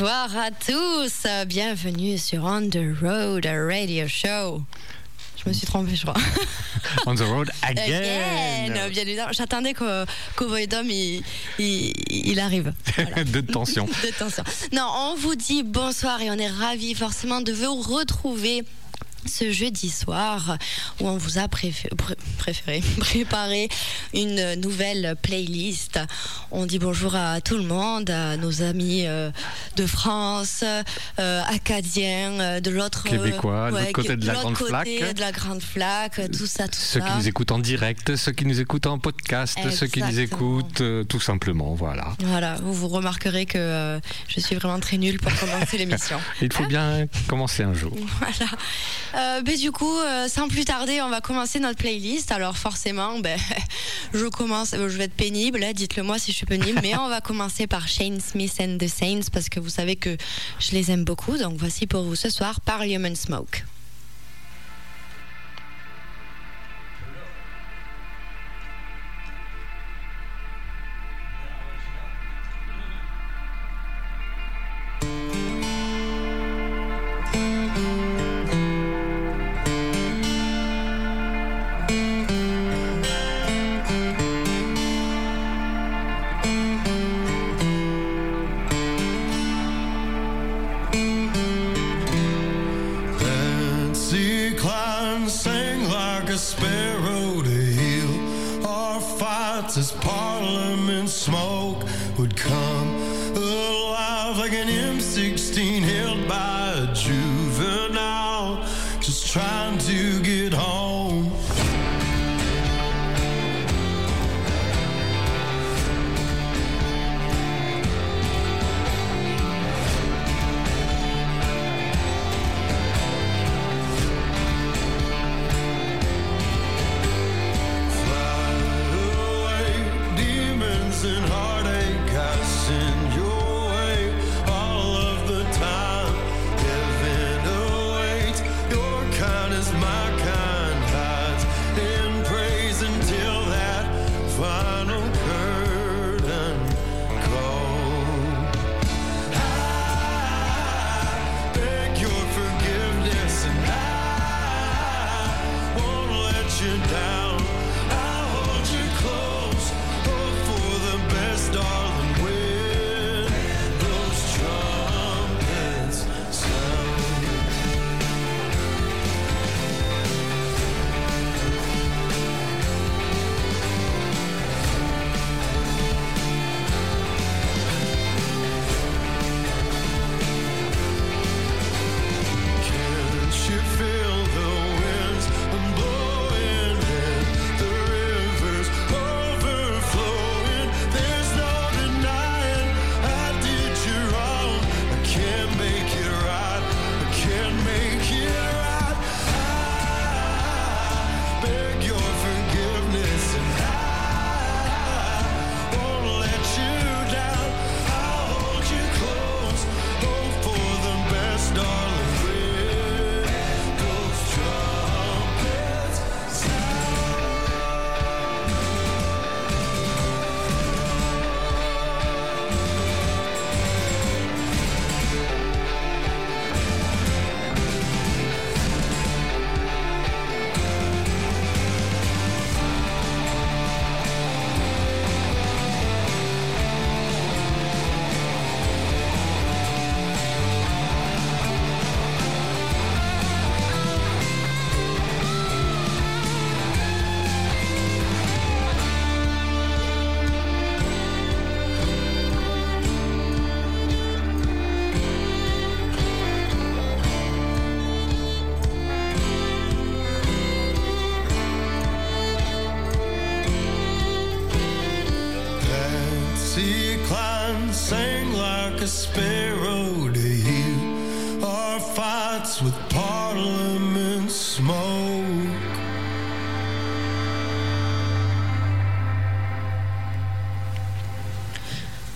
bonsoir à tous. Bienvenue sur On the Road Radio Show. Je me suis trompée, je crois. On the road again. Again, bien évidemment. J'attendais que Dom il, il, il arrive. Voilà. de tension. de tension. Non, on vous dit bonsoir et on est ravis forcément de vous retrouver ce jeudi soir où on vous a préféré, préparé une nouvelle playlist. On dit bonjour à tout le monde, à nos amis euh, de France, euh, acadiens, euh, de l'autre québécois, de côté de la grande flaque, de la grande flaque, tout ça, tout ceux ça. qui nous écoutent en direct, ceux qui nous écoutent en podcast, ceux qui nous écoutent tout simplement, voilà. Voilà, vous vous remarquerez que je suis vraiment très nulle pour commencer l'émission. Il faut bien commencer un jour. Voilà. Euh, ben, du coup, euh, sans plus tarder, on va commencer notre playlist. Alors forcément, ben, je commence, je vais être pénible, hein, dites-le moi si je suis pénible, mais on va commencer par Shane Smith and the Saints parce que vous savez que je les aime beaucoup. Donc voici pour vous ce soir Parliament Smoke.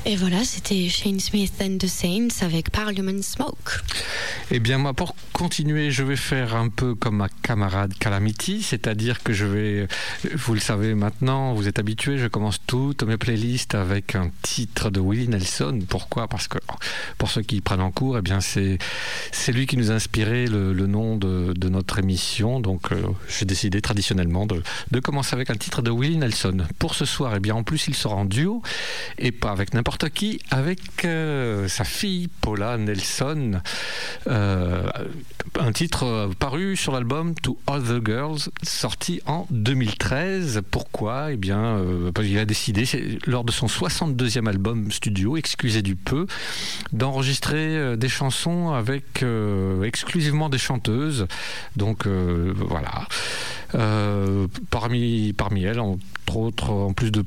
Et voilà, c'était Shane Smith and the Saints avec Parliament Smoke. Eh bien, moi, pour continuer, je vais faire un peu comme ma camarade Calamity, c'est-à-dire que je vais, vous le savez maintenant, vous êtes habitués, je commence toutes mes playlists avec un titre de Willie Nelson. Pourquoi? Parce que pour ceux qui prennent en cours, eh c'est lui qui nous a inspiré le, nom de, de, notre émission. Donc, euh, j'ai décidé traditionnellement de, de commencer avec un titre de Willie Nelson. Pour ce soir, eh bien, en plus, il sera en duo et pas avec n'importe qui avec euh, sa fille Paula Nelson. Euh, un titre paru sur l'album To the Girls, sorti en 2013. Pourquoi? Eh bien, euh, il a décidé, lors de son 62e album studio, Excusez du peu, d'enregistrer des chansons avec exclusivement des chanteuses. Donc voilà. Parmi, parmi elles, entre autres, en plus de,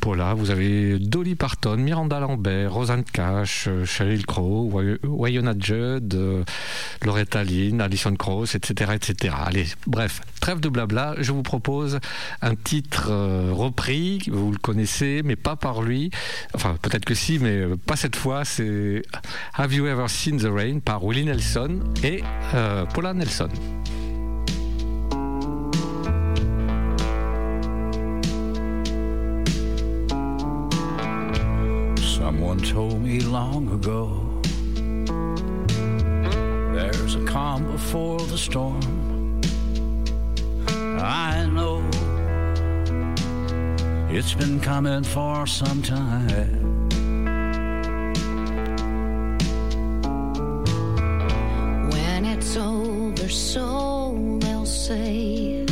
Paula, vous avez Dolly Parton, Miranda Lambert, Rosanne Cash, euh, Sheryl Crow, Wayona Judd, euh, Loretta Lynn, Alison Krauss, etc., etc. Allez, bref, trêve de blabla, je vous propose un titre euh, repris, vous le connaissez, mais pas par lui. Enfin, peut-être que si, mais pas cette fois. C'est Have You Ever Seen the Rain par Willie Nelson et Paula Nelson. Someone told me long ago There's a calm before the storm. I know It's been coming for some time. When it's over, so they'll say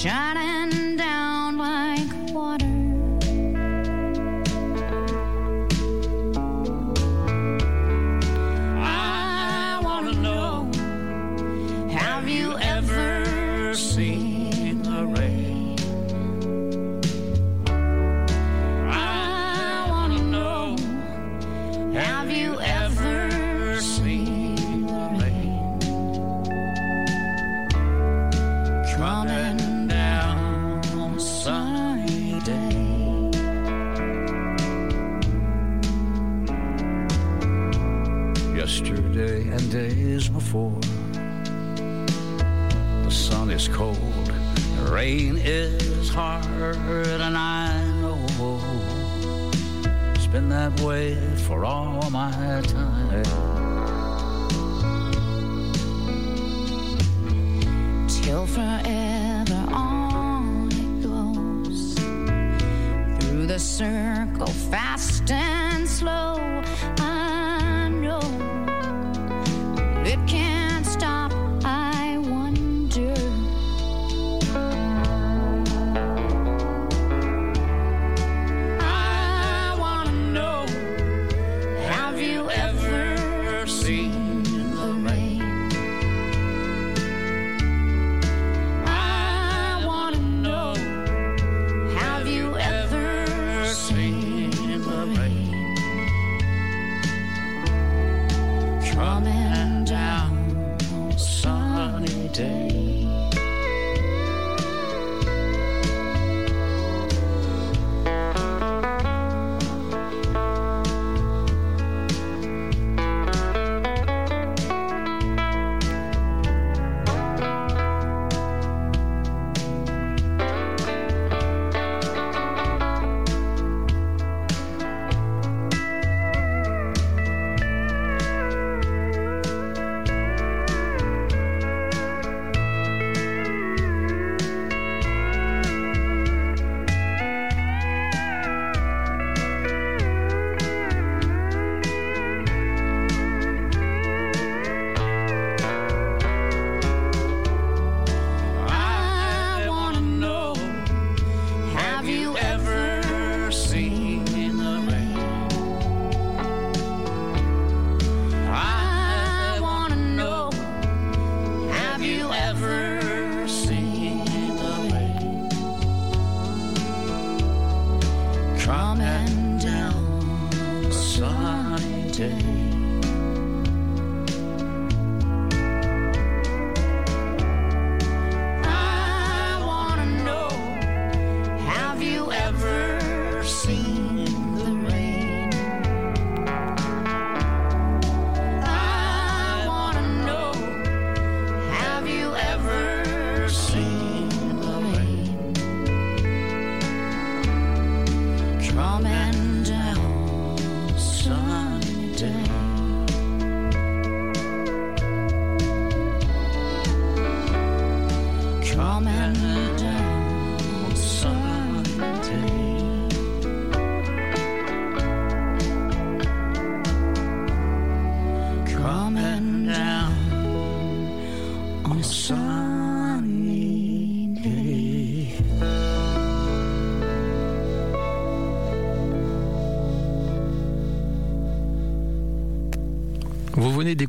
shining before. The sun is cold, the rain is hard And I know it's been that way for all my time. Till forever on it goes. Through the circle fast and slow i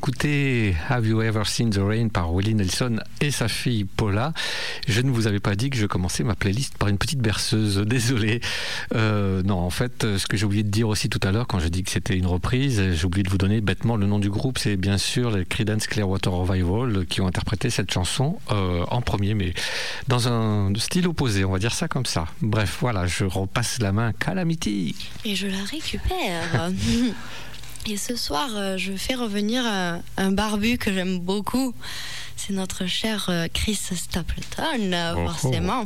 d'écouter Have You Ever Seen the Rain par Willie Nelson et sa fille Paula. Je ne vous avais pas dit que je commençais ma playlist par une petite berceuse. Désolé. Euh, non, en fait, ce que j'ai oublié de dire aussi tout à l'heure quand j'ai dit que c'était une reprise, j'ai oublié de vous donner bêtement le nom du groupe. C'est bien sûr les Creedence Clearwater Revival qui ont interprété cette chanson euh, en premier, mais dans un style opposé. On va dire ça comme ça. Bref, voilà, je repasse la main à Calamity. Et je la récupère. Et ce soir, euh, je fais revenir euh, un barbu que j'aime beaucoup. C'est notre cher euh, Chris Stapleton, Oh, oh. forcément.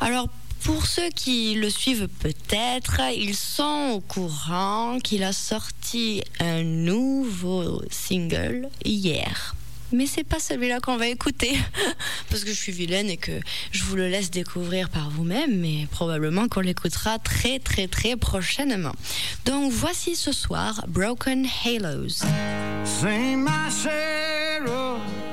Alors, pour ceux qui le suivent peut-être, ils sont au courant qu'il a sorti un nouveau single hier. Mais c'est pas celui-là qu'on va écouter, parce que je suis vilaine et que je vous le laisse découvrir par vous-même, mais probablement qu'on l'écoutera très très très prochainement. Donc voici ce soir Broken Halos. Sing my share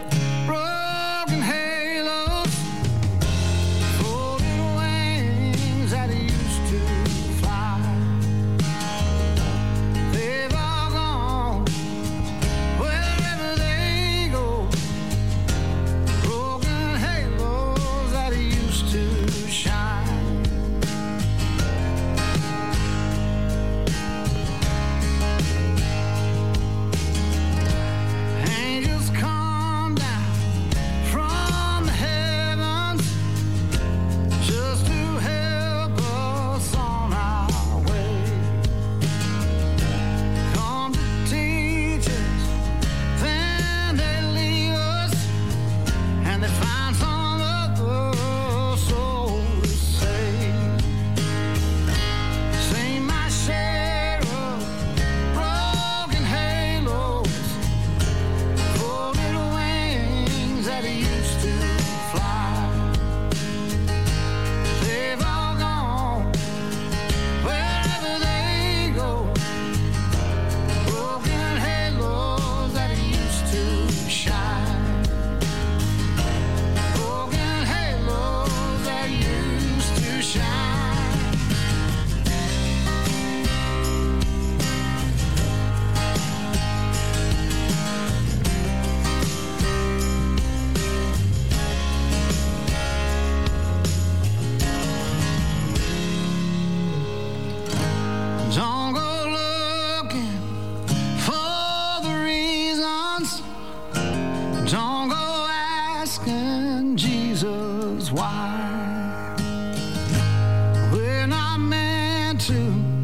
and I meant to.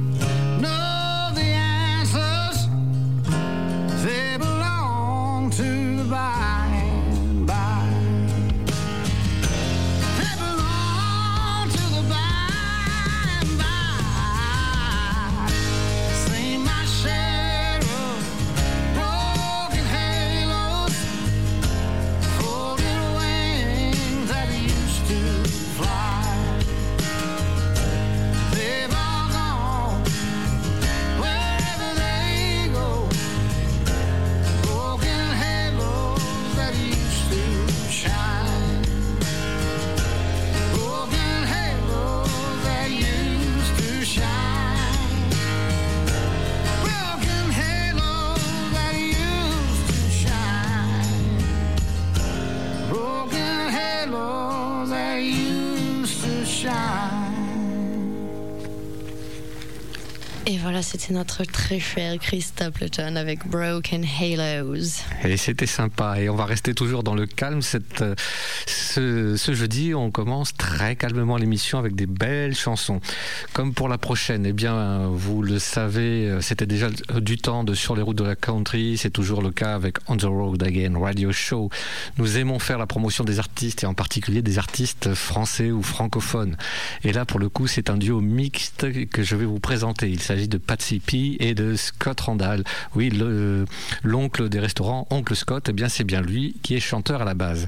Notre très cher Chris Stapleton avec Broken Halos. Et c'était sympa. Et on va rester toujours dans le calme. Cette, euh, ce, ce jeudi, on commence très calmement l'émission avec des belles chansons. Comme pour la prochaine, eh bien, vous le savez, euh, c'était déjà du temps de Sur les routes de la country. C'est toujours le cas avec On the Road Again Radio Show. Nous aimons faire la promotion des artistes et en particulier des artistes français ou francophones. Et là, pour le coup, c'est un duo mixte que je vais vous présenter. Il s'agit de Patsy P et de Scott Randall. Oui, le- l'oncle des restaurants, Oncle Scott, eh bien c'est bien lui qui est chanteur à la base.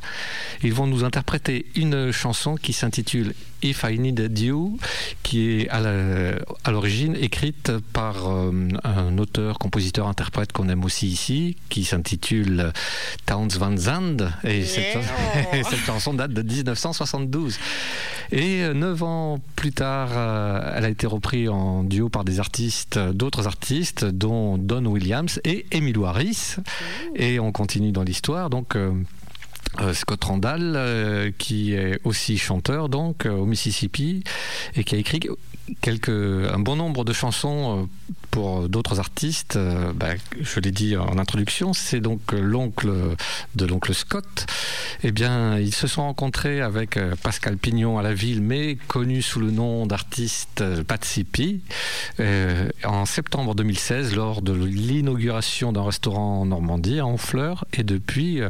Ils vont nous interpréter une chanson qui s'intitule If I Needed You, qui est à l'origine écrite par euh, un auteur, compositeur, interprète qu'on aime aussi ici, qui s'intitule Towns Van Zandt. Et cette, cette chanson date de 1972. Et euh, neuf ans plus tard, euh, elle a été reprise en duo par des artistes, d'autres artistes, dont Don Williams et Emilio Harris. Et on continue dans l'histoire. Donc. Euh, Scott Randall, euh, qui est aussi chanteur donc euh, au Mississippi et qui a écrit un bon nombre de chansons euh, pour d'autres artistes. Euh, bah, je l'ai dit en introduction, c'est donc l'oncle de l'oncle Scott. Eh bien, ils se sont rencontrés avec euh, Pascal Pignon à la ville, mais connu sous le nom d'artiste Patsy P, en septembre 2016 lors de l'inauguration d'un restaurant en Normandie, à Honfleur. Et depuis,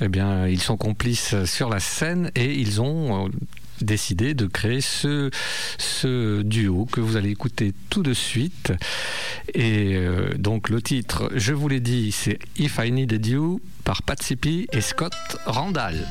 eh bien, ils sont complices sur la scène et ils ont décidé de créer ce, ce duo que vous allez écouter tout de suite. Et euh, donc le titre, je vous l'ai dit, c'est If I Needed You par Patsy P et Scott Randall.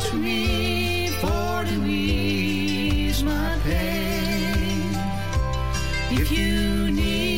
To me for to ease my pain? If you needed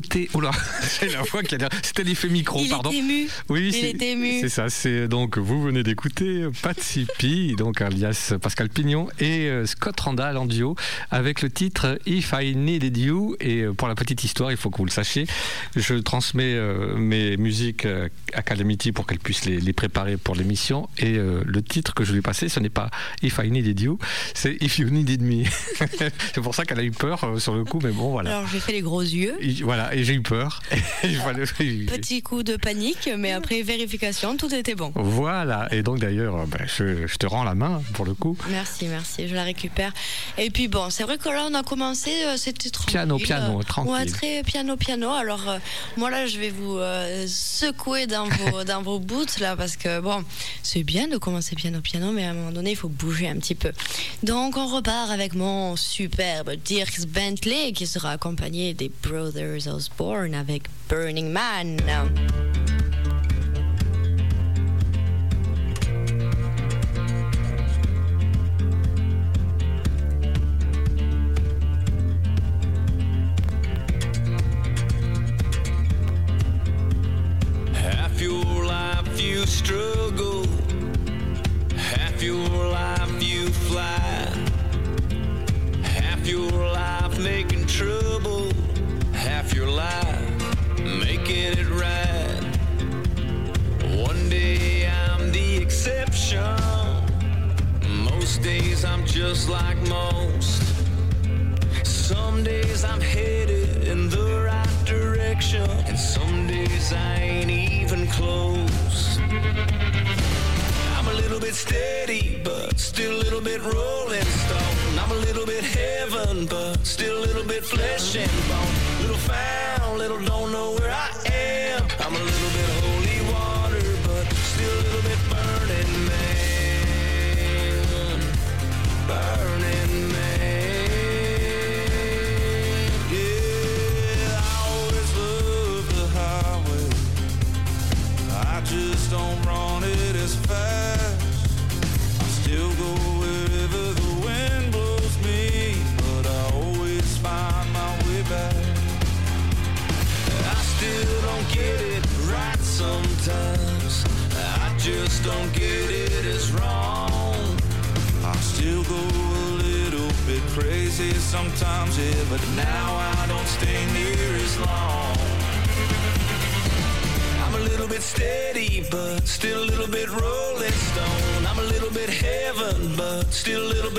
d'écouter. Oula, c'est la voix qui a. C'était l'effet micro, Il pardon. est ému. Oui, Il c'est- est ému. C'est ça. C'est donc vous venez d'écouter Pat Sipi, donc alias Pascal Pignon et euh, Scott Randall en duo avec le titre If I Needed You. Et euh, pour la petite histoire, il faut que vous le sachiez, je transmets euh, mes musiques à Calamity pour qu'elle puisse les, les préparer pour l'émission. Et le titre que je lui ai passé, ce n'est pas If I Needed You, c'est If You Needed Me. c'est pour ça qu'elle a eu peur sur le coup, mais bon, voilà. Alors j'ai fait les gros yeux. Et voilà, et j'ai eu peur. Petit coup de panique, mais après vérification, tout était bon. Voilà, et donc d'ailleurs, ben, je, je te rends la main pour le coup. Merci, merci, je la récupère. Et puis bon, c'est vrai que là on a commencé, euh, c'était tranquille. Piano, piano, tranquille. Ouais, très piano, piano. Alors euh, moi là, je vais vous euh, secouer dans vos, dans vos boots là, parce que bon, c'est bien de commencer piano, piano, mais à un moment donné, il faut bouger un petit peu. Donc on repart avec mon superbe Dirks Bentley qui sera accompagné des Brothers Osborne avec Burning Man. Half your life you struggle, half your life you fly, half your life making trouble, half your life making it right. One day I'm the exception, most days I'm just like most. Some days I'm headed in the right direction, and some days I ain't even close. Little bit steady, but still a little bit rolling stone. I'm a little bit heaven, but still a little bit flesh and bone. Little found, little don't know where I am. I'm a little bit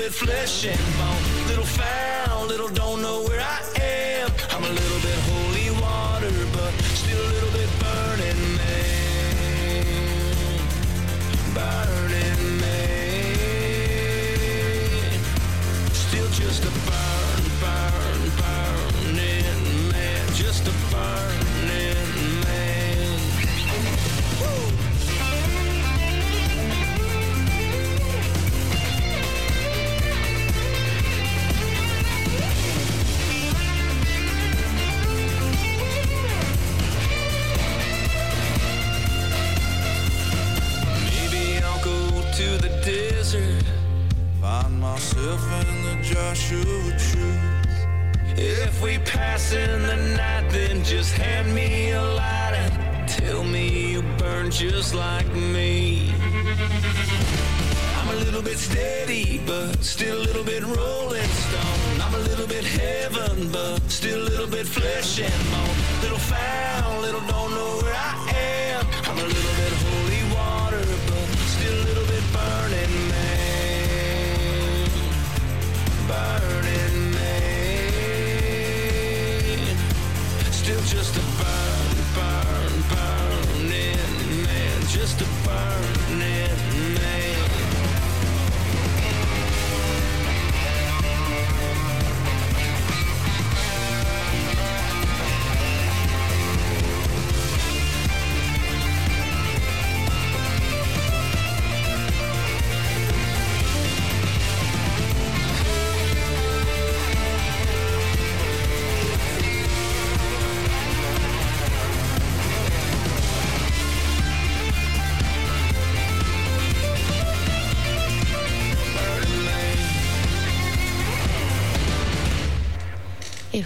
bit flesh and bone. Little found, little don't know where I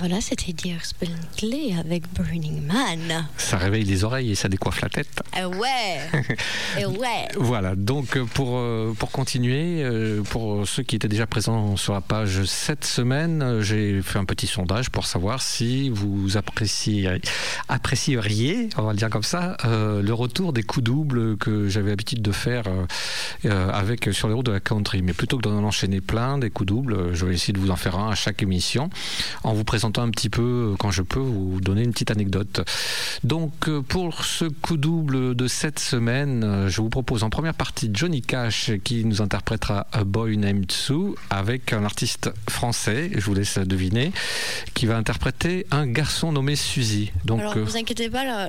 voilà, c'était Dear Bentley avec Burning Man. Ça réveille les oreilles et ça décoiffe la tête. Ah ouais Ouais Voilà, donc euh, pour, euh, pour continuer, euh, pour ceux qui étaient déjà présents sur la page cette semaine, j'ai fait un petit sondage pour savoir si vous apprécieriez, apprécieriez on va le dire comme ça, le retour des coups doubles que j'avais l'habitude de faire avec sur les routes de la country. Mais plutôt que d'en enchaîner plein des coups doubles, je vais essayer de vous en faire un à chaque émission en vous présentant un petit peu, quand je peux, vous donner une petite anecdote. Donc, pour ce coup double de cette semaine, euh, je vous propose en première partie Johnny Cash qui nous interprétera A Boy Named Sue avec un artiste français, je vous laisse deviner, qui va interpréter un garçon nommé Suzy. Donc, Alors, euh, vous inquiétez pas,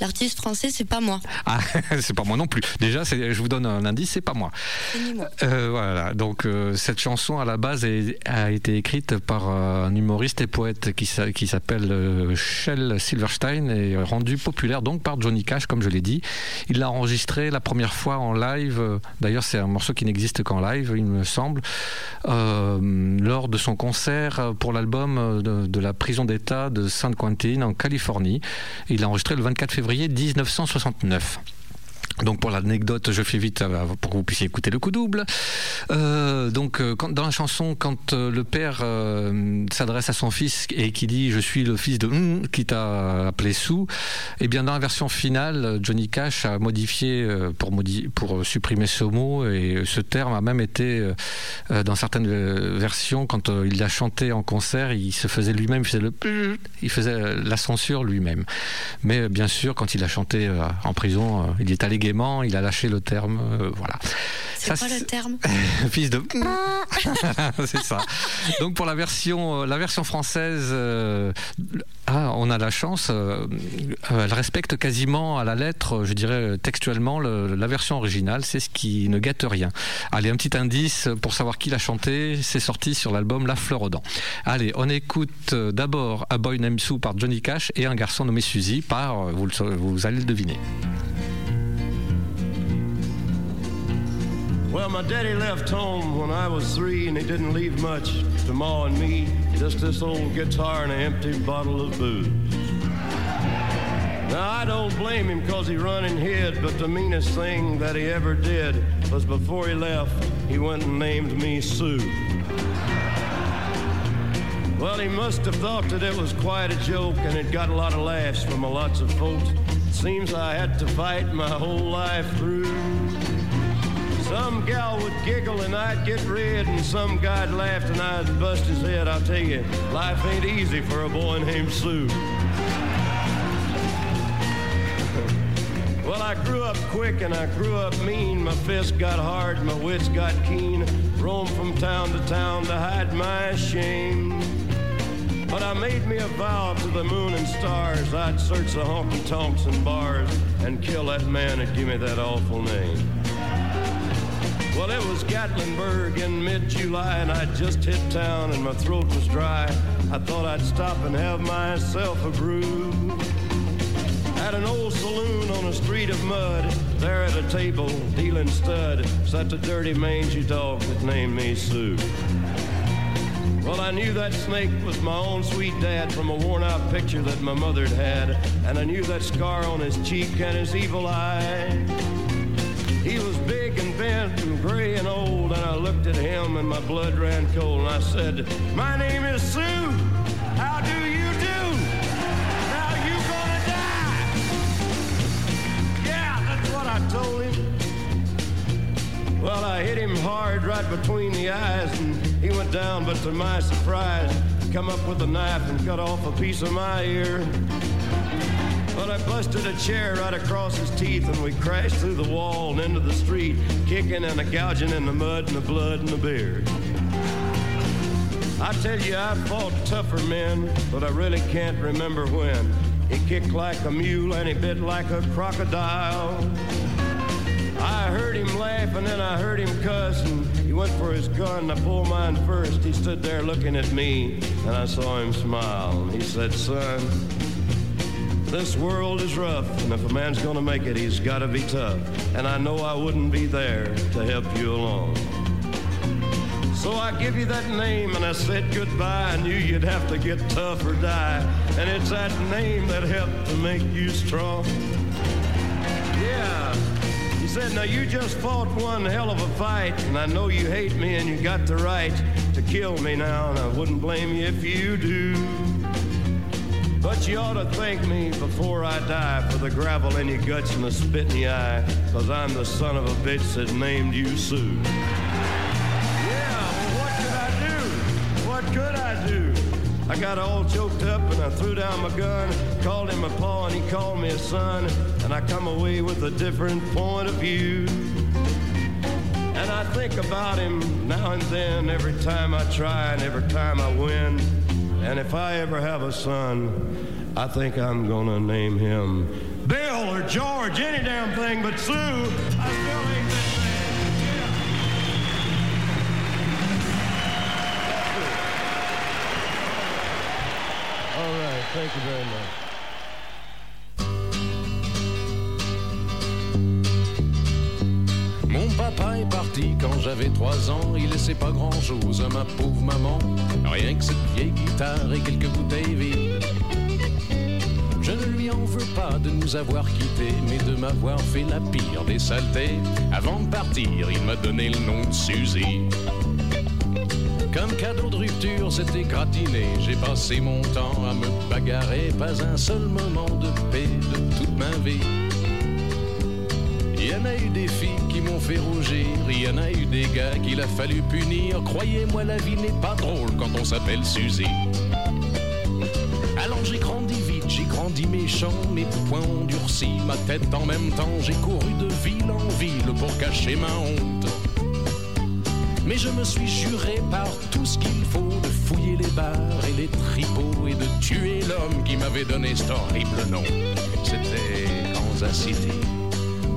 l'artiste français, c'est pas moi. ah, c'est pas moi non plus. Déjà, je vous donne un indice, c'est pas moi. C'est ni moi. Euh, voilà, donc euh, cette chanson à la base est- a été écrite par un humoriste et poète qui, s'a- qui s'appelle euh, Shel Silverstein et rendue populaire donc par Johnny Cash, comme je l'ai dit. Il l'a enregistré la première fois en live, d'ailleurs c'est un morceau qui n'existe qu'en live, il me semble, euh, lors de son concert pour l'album de, de la prison d'État de San Quentin en Californie. Il l'a enregistré le 24 février 1969. Donc pour l'anecdote, je fais vite euh, pour que vous puissiez écouter le coup double. Euh, donc euh, dans la chanson, quand le père s'adresse à son fils et qui dit je suis le fils de qui t'a appelé Sou, eh bien dans la version finale, Johnny Cash a modifié pour, supprimer ce mot et ce terme a même été dans certaines versions quand il l'a chanté en concert, il se faisait lui-même, il faisait le il faisait la censure lui-même. Mais bien sûr, quand il a chanté en prison, il est allé gaiement, il a lâché le terme, euh, voilà. C'est quoi le terme Fils de. c'est ça. Donc pour la version, euh, la version française, euh, ah, on a la chance. euh, elle respecte quasiment à la lettre, je dirais textuellement, le- la version originale. C'est ce qui ne gâte rien. Allez, un petit indice pour savoir qui l'a chanté. C'est sorti sur l'album La Fleur aux Dents. Allez, on écoute d'abord A Boy Named Sue par Johnny Cash et Un garçon nommé Suzy par, vous, le saurez- vous allez le deviner. Well, my daddy left home when I was three, and he didn't leave much to Ma and me. Just this old guitar and an empty bottle of booze. Now, I don't blame him because he run and hid, but the meanest thing that he ever did was before he left, he went and named me Sue. Well, he must have thought that it was quite a joke, and it got a lot of laughs from a lots of folks. Seems I had to fight my whole life through. Some gal would giggle and I'd get red, and some guy'd laugh and I'd bust his head. I'll tell you, life ain't easy for a boy named Sue. Well, I grew up quick and I grew up mean. My fists got hard, my wits got keen. Roamed from town to town to hide my shame. But I made me a vow to the moon and stars I'd search the honky tonks and bars and kill that man that give me that awful name. Well, it was Gatlinburg in mid July, and I'd just hit town and my throat was dry. I thought I'd stop and have myself a brew. At an old saloon on a street of mud, there at a table, dealing stud, sat the dirty mangy dog that named me Sue. Well, I knew that snake was my own sweet dad from a worn out picture that my mother'd had, and I knew that scar on his cheek and his evil eye. He was big bent and gray and old, and I looked at him and my blood ran cold, and I said, My name is Sue. How do you do? Now you gonna die. Yeah, that's what I told him. Well, I hit him hard right between the eyes, and he went down, but to my surprise, come up with a knife and cut off a piece of my ear. But I busted a chair right across his teeth, and we crashed through the wall and into the street, kicking and a gouging in the mud and the blood and the beard. I tell you, I fought tougher men, but I really can't remember when. He kicked like a mule and he bit like a crocodile. I heard him laugh and then I heard him cuss and he went for his gun. I pulled mine first. He stood there looking at me and I saw him smile. He said, Son, this world is rough and if a man's gonna make it, he's gotta be tough. And I know I wouldn't be there to help you along. So I give you that name and I said goodbye. I knew you'd have to get tough or die. And it's that name that helped to make you strong. Yeah. He said, Now you just fought one hell of a fight, and I know you hate me and you got the right to kill me now, and I wouldn't blame you if you do. But you ought to thank me before I die for the gravel in your guts and the spit in your eye, cause I'm the son of a bitch that named you Sue. Yeah, well, what could I do? What could I do? I got all choked up and I threw down my gun, called him a paw and he called me a son, and I come away with a different point of view. And I think about him now and then, every time I try and every time I win. And if I ever have a son, I think I'm gonna name him Bill or George, any damn thing but Sue. I still ain't that bad. Yeah. All right, thank you very much. Quand j'avais trois ans, il laissait pas grand chose à ma pauvre maman, rien que cette vieille guitare et quelques bouteilles vides. Je ne lui en veux pas de nous avoir quittés, mais de m'avoir fait la pire des saletés. Avant de partir, il m'a donné le nom de Suzy. Comme cadeau de rupture, c'était gratiné. J'ai passé mon temps à me bagarrer, pas un seul moment de paix de toute ma vie. A eu des filles qui m'ont fait rougir, il y en a eu des gars qu'il a fallu punir. Croyez-moi, la vie n'est pas drôle quand on s'appelle Suzy. Alors j'ai grandi vite, j'ai grandi méchant, mes poings ont durci, ma tête en même temps. J'ai couru de ville en ville pour cacher ma honte. Mais je me suis juré par tout ce qu'il faut de fouiller les bars et les tripots et de tuer l'homme qui m'avait donné cet horrible nom. C'était Kansas City.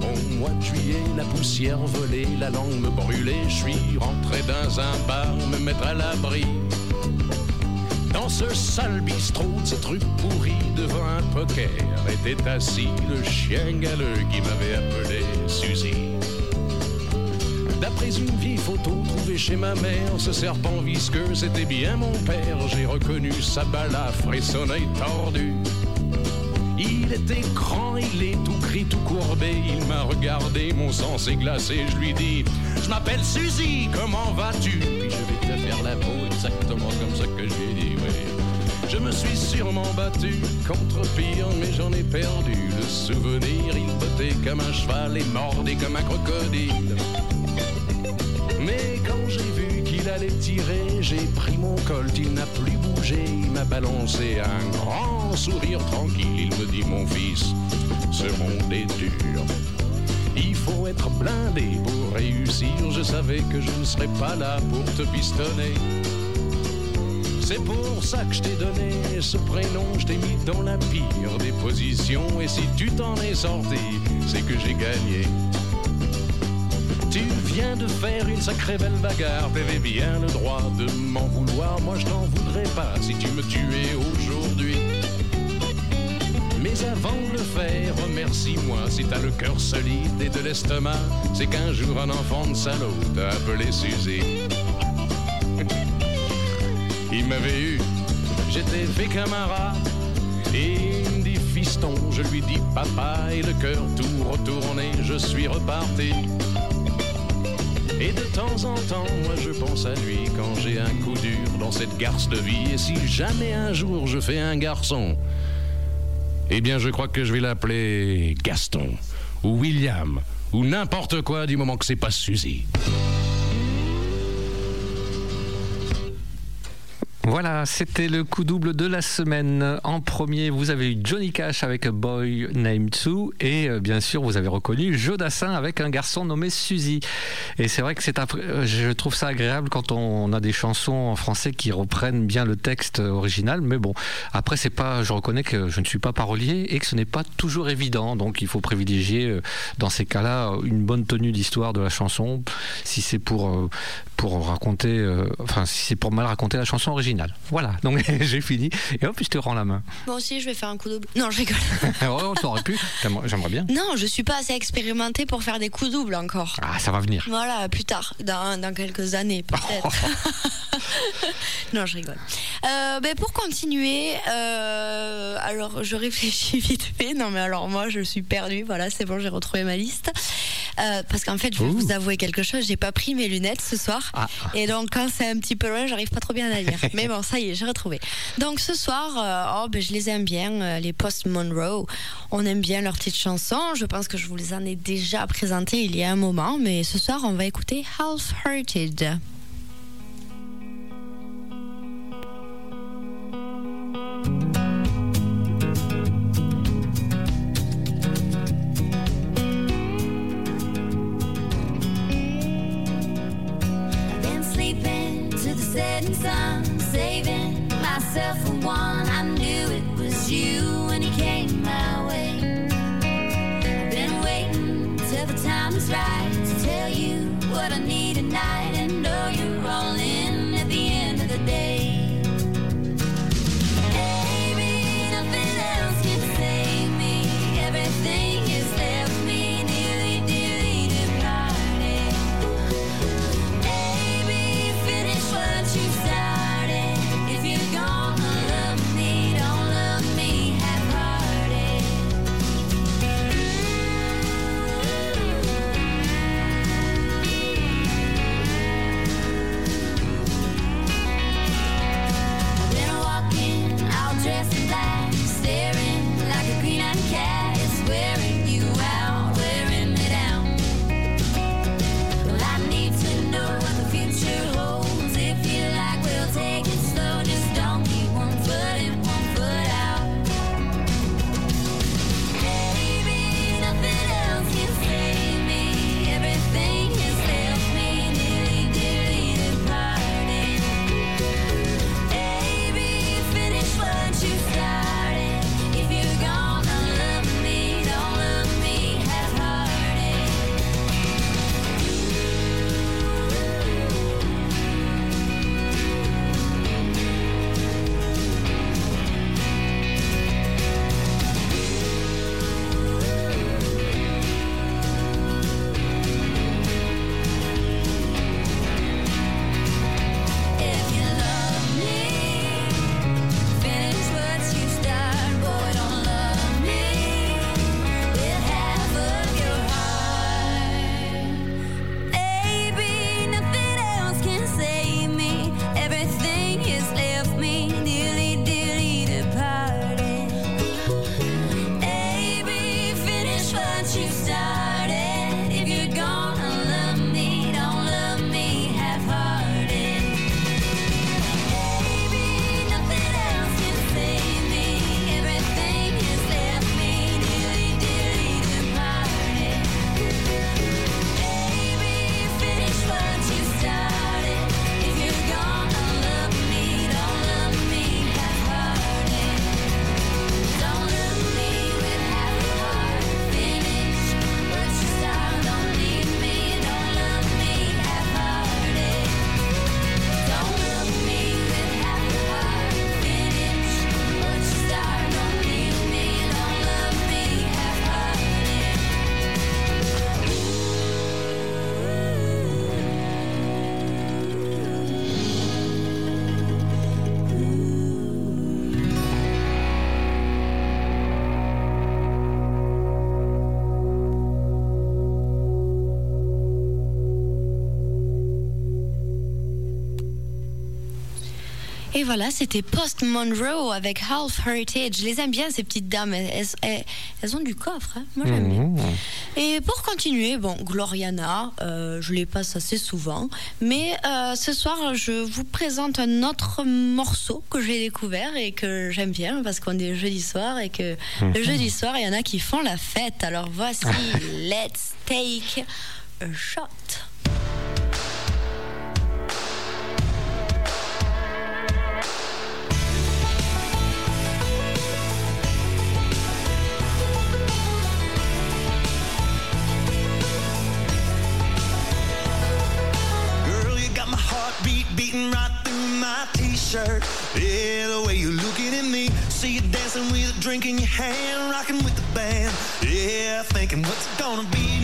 Au mois de juillet, la poussière volait, la langue me brûlait. Je suis rentré dans un bar, me mettre à l'abri. Dans ce sale bistrot de cette rue pourrie, devant un poker, était assis le chien galeux qui m'avait appelé Suzy. D'après une vieille photo trouvée chez ma mère, ce serpent visqueux, c'était bien mon père. J'ai reconnu sa balafre et son tordu. Il était grand, il est tout tout courbé. Il m'a regardé, mon sang s'est glacé. Je lui dis Je m'appelle Suzy, comment vas-tu? Puis je vais te faire la peau, exactement comme ça que j'ai dit, oui. Je me suis sûrement battu contre pire, mais j'en ai perdu le souvenir. Il bottait comme un cheval et mordait comme un crocodile. Mais quand j'ai vu qu'il allait tirer, j'ai pris mon colt, il n'a plus bougé, il m'a balancé un grand sourire tranquille. Il me dit mon fils, ce monde est dur. Il faut être blindé pour réussir. Je savais que je ne serais pas là pour te pistonner. C'est pour ça que je t'ai donné ce prénom, je t'ai mis dans la pire des positions. Et si tu t'en es sorti, c'est que j'ai gagné. Tu viens de faire une sacrée belle bagarre, t'avais bien le droit de m'en vouloir. Moi je t'en voudrais pas si tu me tuais aujourd'hui. Avant de le faire, remercie-moi si t'as le cœur solide et de l'estomac. C'est qu'un jour un enfant de salaud t'a appelé Suzy. Il m'avait eu, j'étais fait comme un. Et il me dit fiston, je lui dis papa, et le cœur tout retourné, je suis reparti. Et de temps en temps, moi je pense à lui quand j'ai un coup dur dans cette garce de vie. Et si jamais un jour je fais un garçon, eh bien je crois que je vais l'appeler Gaston, ou William, ou n'importe quoi du moment que c'est pas Suzy. Voilà, c'était le coup double de la semaine. En premier, vous avez eu Johnny Cash avec A Boy Named Sue et euh, bien sûr, vous avez reconnu Jodassin avec un garçon nommé Suzy. Et c'est vrai que c'est euh, je trouve ça agréable quand on a des chansons en français qui reprennent bien le texte original. Mais bon, après, c'est pas, je reconnais que je ne suis pas parolier et que ce n'est pas toujours évident. Donc, il faut privilégier euh, dans ces cas-là une bonne tenue d'histoire de la chanson. Si c'est pour pour raconter, enfin, si c'est pour mal raconter la chanson originale. Voilà, donc j'ai fini. Et hop, je te rends la main. Moi aussi, je vais faire un coup double. Non, je rigole. oh, t'aurais pu. J'aimerais j'aimerais bien. Non, je suis pas assez expérimentée pour faire des coups doubles encore. Ah, ça va venir. Voilà, plus tard, dans, dans quelques années peut-être. non, je rigole. Euh, ben, pour continuer, euh, alors je réfléchis vite fait. Non, mais alors moi, je suis perdue. Voilà, c'est bon, j'ai retrouvé ma liste. Euh, parce qu'en fait, je vais Ouh. vous avouer quelque chose. J'ai pas pris mes lunettes ce soir. Ah. Et donc, quand c'est un petit peu loin, j'arrive pas trop bien à lire. Mais bon, ça y est, j'ai retrouvé. Donc, ce soir, euh, oh, ben, je les aime bien, euh, les Post Monroe. On aime bien leurs petites chansons. Je pense que je vous les en ai déjà présentées il y a un moment. Mais ce soir, on va écouter Half Hearted. Myself for one. I knew it was you when you came my way. I've been waiting till the time is right to tell you what I need tonight, and know you're all in at the end of the day. Baby, nothing else can save me. Everything Et voilà, c'était Post Monroe avec Half Heritage. Je les aime bien, ces petites dames. Elles, elles- elles ont du coffre. hein. Moi, j'aime bien. Mmh. Et pour continuer, bon, Gloriana, euh, je les passe assez souvent. Mais euh, ce soir, je vous présente un autre morceau que j'ai découvert et que j'aime bien parce qu'on est jeudi soir et que le jeudi soir, il y en a qui font la fête. Alors voici Let's Take a Shot. My t-shirt. Yeah, the way you're looking at me. See you dancing with a drink in your hand, rocking with the band. Yeah, thinking what's it gonna be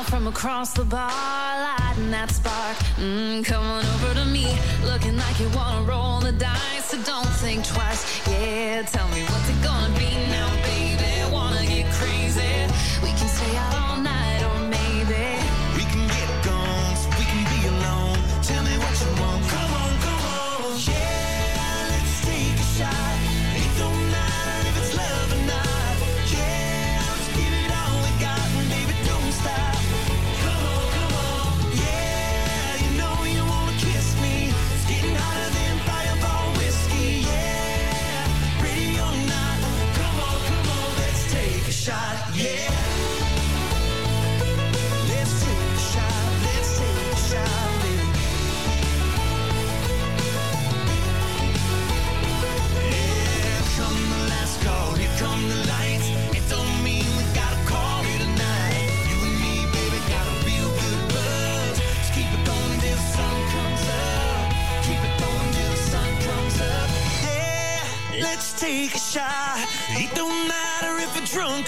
smile from across the bar, lighting that spark. Mm, come on over to me, looking like you wanna roll the dice, so don't think twice. Yeah, tell me what's it gonna be now,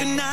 could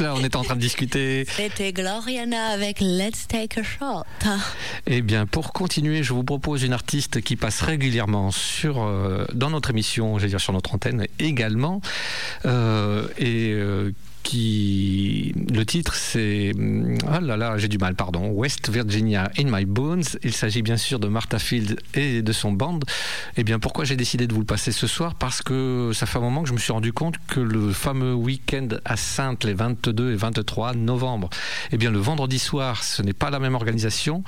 là, on est en train de discuter. C'était Gloriana avec Let's Take a Shot. Eh bien, pour continuer, je vous propose une artiste qui passe régulièrement sur, euh, dans notre émission, j'allais dire sur notre antenne également, euh, et euh, le titre c'est ah là là j'ai du mal pardon. West Virginia in my bones. Il s'agit bien sûr de Martha Field et de son band. Et bien pourquoi j'ai décidé de vous le passer ce soir? Parce que ça fait un moment que je me suis rendu compte que le fameux week-end à Sainte les 22 et 23 novembre et bien le vendredi soir ce n'est pas la même organisation.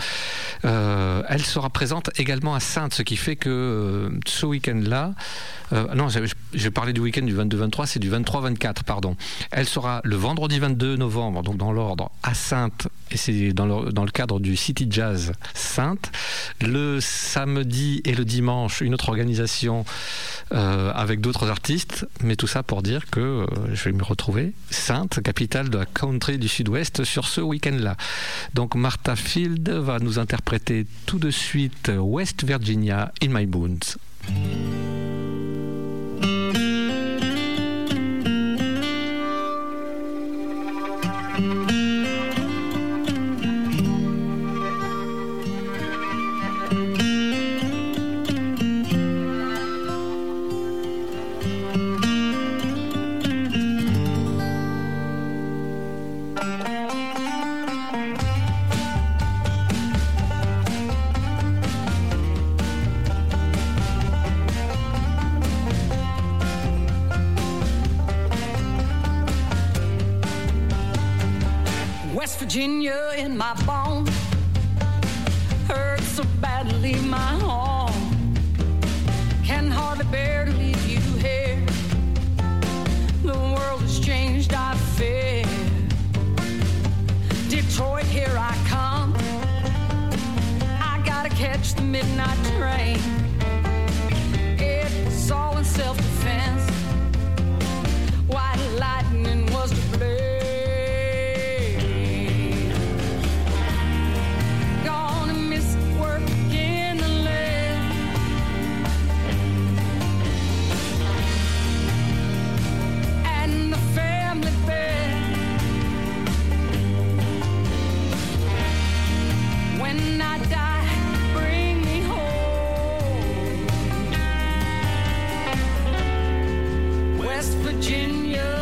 Euh, elle sera présente également à Sainte ce qui fait que euh, ce week-end là euh, non, j'ai parlé du week-end du 22-23, c'est du 23-24, pardon. Elle sera le vendredi 22 novembre, donc dans l'ordre, à Sainte, et c'est dans le, cadre du City Jazz Sainte. Le samedi et le dimanche, une autre organisation euh, avec d'autres artistes, mais tout ça pour dire que euh, je vais me retrouver Sainte, capitale de la country du sud-ouest, sur ce week-end-là. Donc Martha Field va nous interpréter tout de suite West Virginia in My Bones. In my bones. Hurt so badly my home. Can hardly bear to leave you here. The world has changed, I fear. Detroit, here I come. I gotta catch the midnight train. Virginia.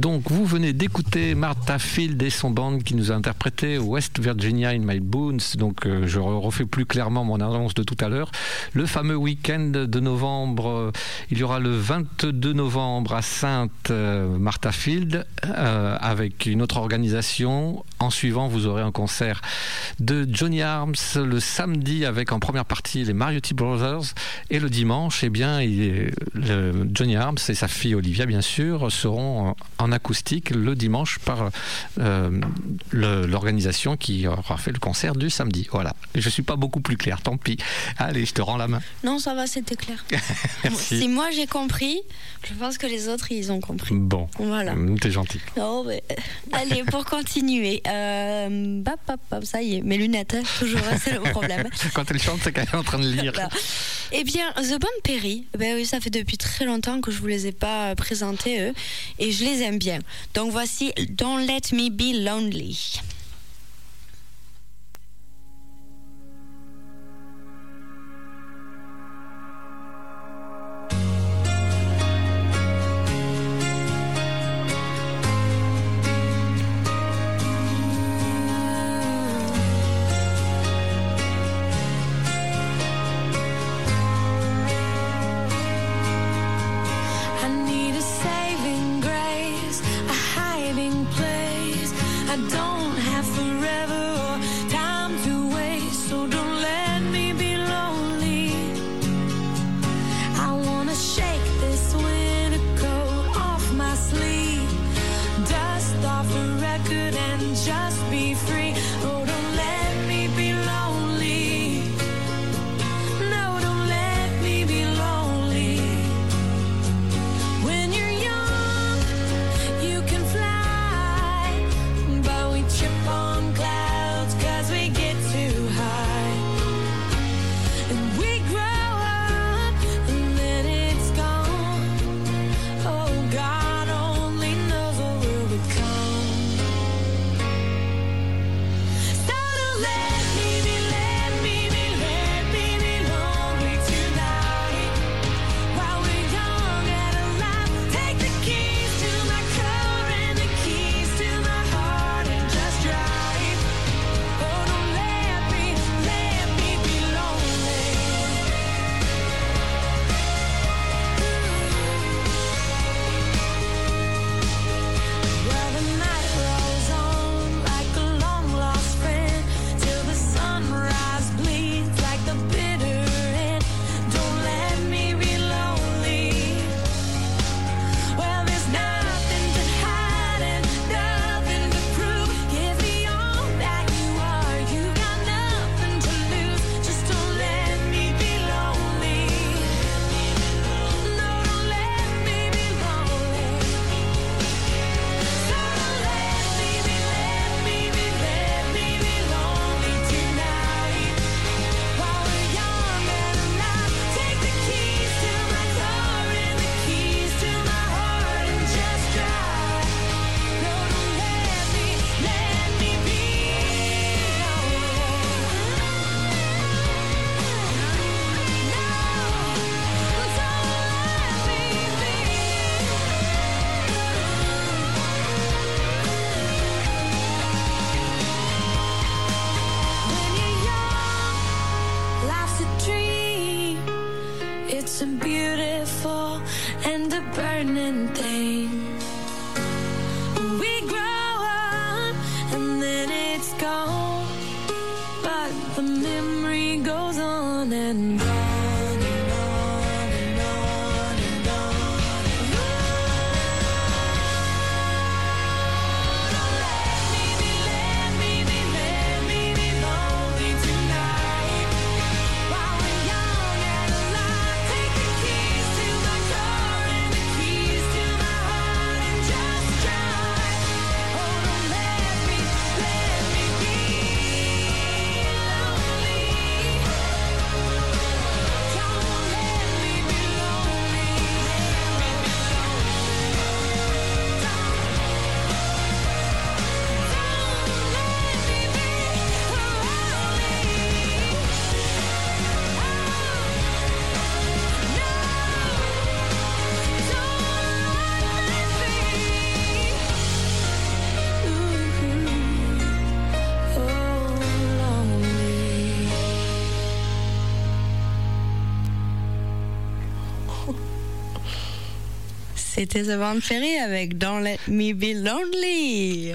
Donc vous venez d'écouter Martha Field et son band qui nous a interprété West Virginia in My Bones. Donc euh, je re- refais plus clairement mon annonce de tout à l'heure. Le fameux week-end de novembre, euh, il y aura le 22 novembre à Sainte euh, Martha Field avec une autre organisation. En suivant, vous aurez un concert de Johnny Arms le samedi avec en première partie les Mariotti Brothers et le dimanche, eh bien, Johnny Arms et sa fille Olivia, bien sûr, seront en acoustique le dimanche par euh, l'organisation qui aura fait le concert du samedi. Voilà. Je suis pas beaucoup plus clair, tant pis. Allez, je te rends la main. Non, ça va, c'était clair. Merci. Si moi j'ai compris, je pense que les autres ils ont compris. Bon, Voilà. Hum, t'es gentil. Mais... Allez, pour continuer. Euh... bap, bap, bap, ça y est, mes lunettes, hein, toujours, hein, c'est le problème. Quand elle chante, c'est qu'elle est en train de lire. Voilà. Eh bien, The Band Perry, ben oui, ça fait depuis très longtemps que je vous les ai pas euh, présentés, eux, et je les aime bien. Donc voici Don't Let Me Be Lonely. C'était Band Ferry avec Don't Let Me Be Lonely.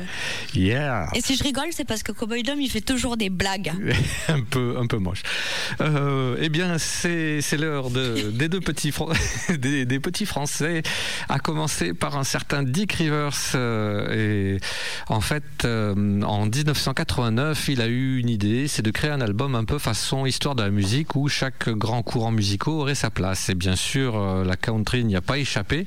Yeah. Et si je rigole, c'est parce que Cowboy Dom, il fait toujours des blagues. un peu un peu moche. Euh, eh bien, c'est l'heure de, des deux petits des, des petits Français, à commencer par un certain Dick Rivers. euh, et en fait, euh, en 1989, il a eu une idée, c'est de créer un album un peu façon histoire de la musique où chaque grand courant musical aurait sa place. Et bien sûr, la country n'y a pas échappé.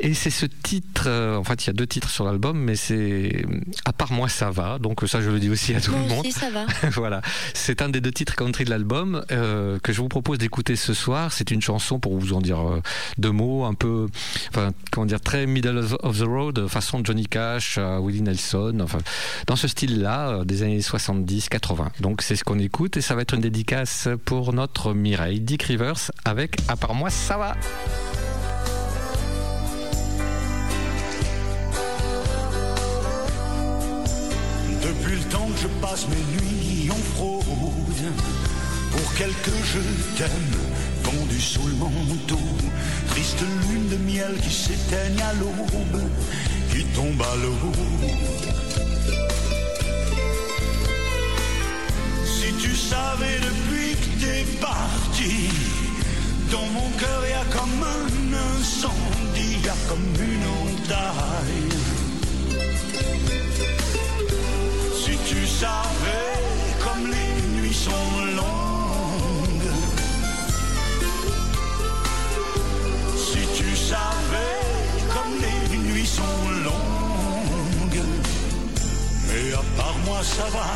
Et c'est ce titre, en fait, il y a deux titres sur l'album, mais c'est à part moi ça va. Donc ça, je le dis aussi à tout Moi le monde. aussi, ça va. voilà, c'est un des deux titres country de l'album euh, que je vous propose d'écouter ce soir. C'est une chanson pour vous en dire euh, deux mots, un peu, enfin, comment dire, très middle of- of the road, façon Johnny Cash, euh, Willie Nelson, enfin, dans ce style-là, euh, des années 70-80. Donc c'est ce qu'on écoute et ça va être une dédicace pour notre Mireille Dick Rivers avec À part moi ça va. Je passe mes nuits en fraude. Pour quelques je t'aime Vendu sous le manteau. Triste lune de miel qui s'éteigne à l'aube Qui tombe à l'eau. Si tu savais depuis que t'es parti Dans mon cœur y a comme un incendie Y a comme une entaille Savais comme les nuits sont longues. Si tu savais comme les nuits sont longues. Mais à part moi ça va.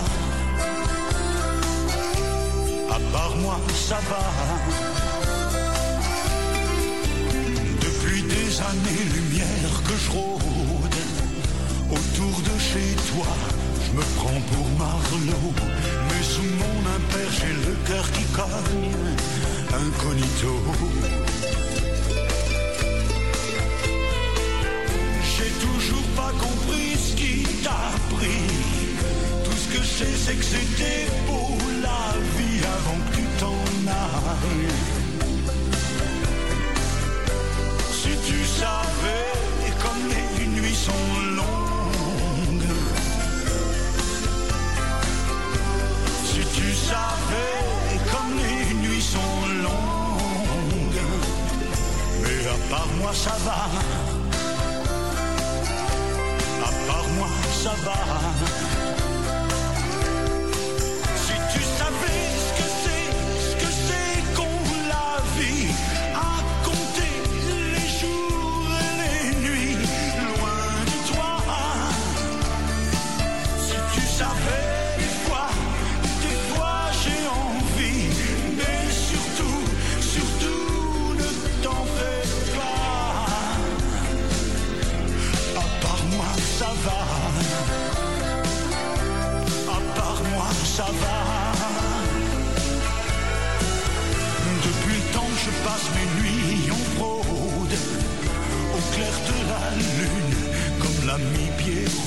À part moi ça va. Depuis des années-lumière que je rôde Autour de chez toi, je me prends pour Marlowe. Mais sous mon impair, j'ai le cœur qui cogne, incognito. J'ai toujours pas compris ce qui t'a pris. Tout ce que je sais, c'est que c'était beau la vie avant que tu t'en ailles. Si tu savais comme les part moi ça va. À part moi ça va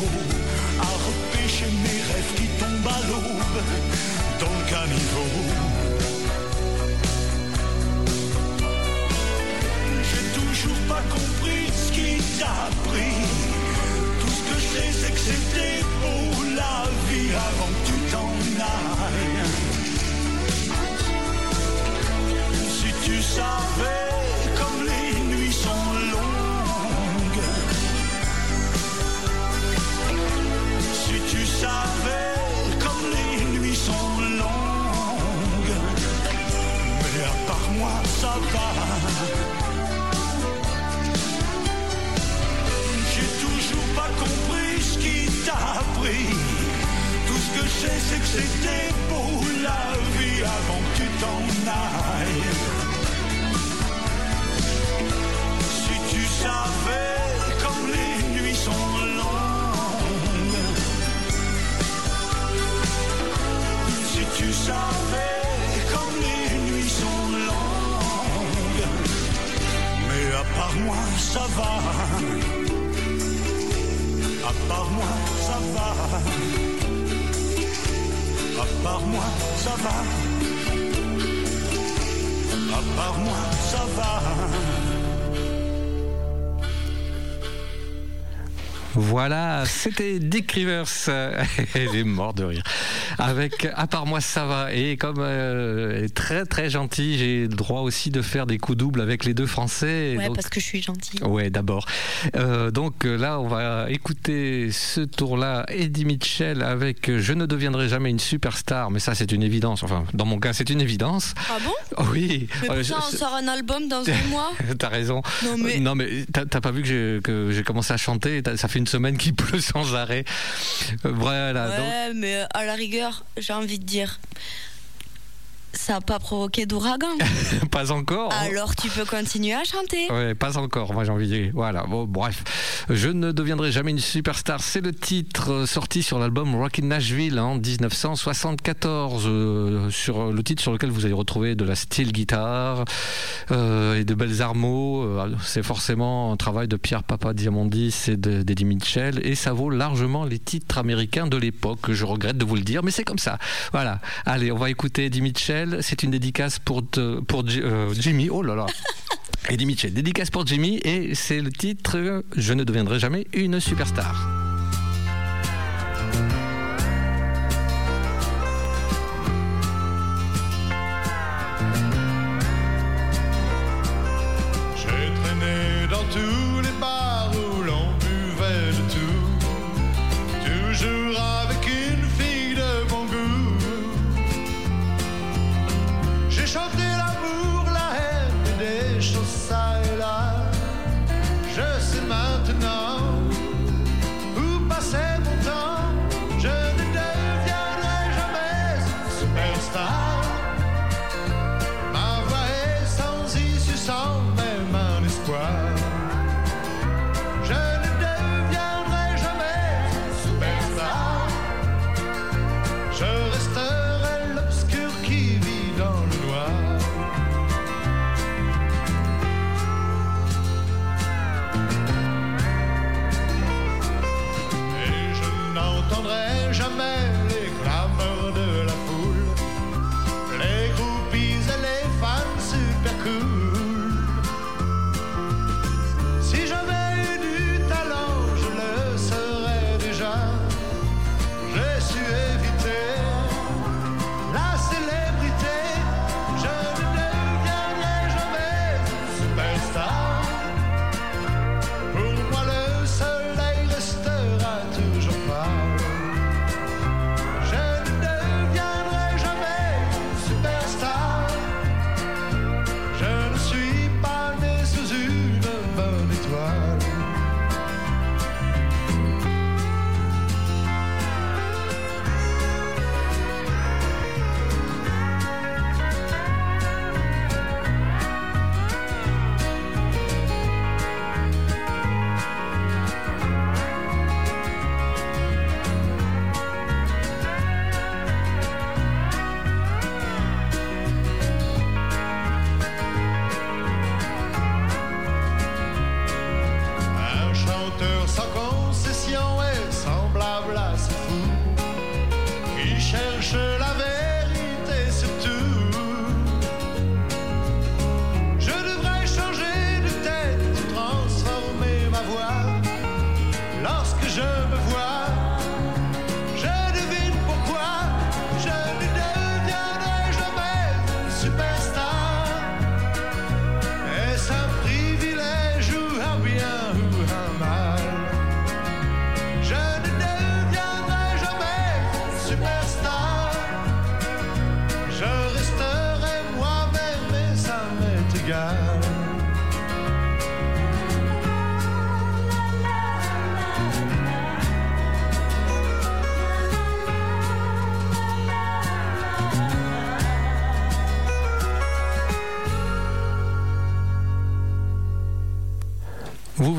cold. C'était Dick Rivers. Elle est mort de rire. Avec À part moi, ça va. Et comme euh, très très gentille, j'ai le droit aussi de faire des coups doubles avec les deux Français. Ouais, Donc- parce que je suis gentille. Ouais, d'abord. Euh, donc euh, là, on va écouter ce tour-là, Eddie Mitchell avec Je ne deviendrai jamais une superstar, mais ça c'est une évidence. Enfin, dans mon cas, c'est une évidence. Ah bon? Oui. Mais Euh, on sort un album dans un mois. T'as raison. Non, mais- Non, mais t'as pas vu que j'ai commencé à chanter? Ça fait une semaine qu'il pleut sans arrêt. Euh, Voilà. donc- Ouais, mais à la rigueur, j'ai envie de dire, ça n'a pas provoqué d'ouragan. pas encore. Alors tu peux continuer à chanter. Ouais, pas encore, moi j'ai envie de dire. Voilà, bon, bref. Je ne deviendrai jamais une superstar. C'est le titre euh, sorti sur l'album Rockin' Nashville en 1974. euh, sur le titre sur lequel vous allez retrouver de la steel guitare euh, et de belles armeaux. Euh, c'est forcément un travail de Pierre Papa Diamandis et de- d'Eddie Mitchell. Et ça vaut largement les titres américains de l'époque. Je regrette de vous le dire, mais c'est comme ça. Voilà. Allez, on va écouter Eddie Mitchell. C'est une dédicace pour, te- pour euh, Jimmy. Oh là là. Eddie Mitchell, dédicace pour Jimmy, et c'est le titre Je ne deviendrai jamais une superstar.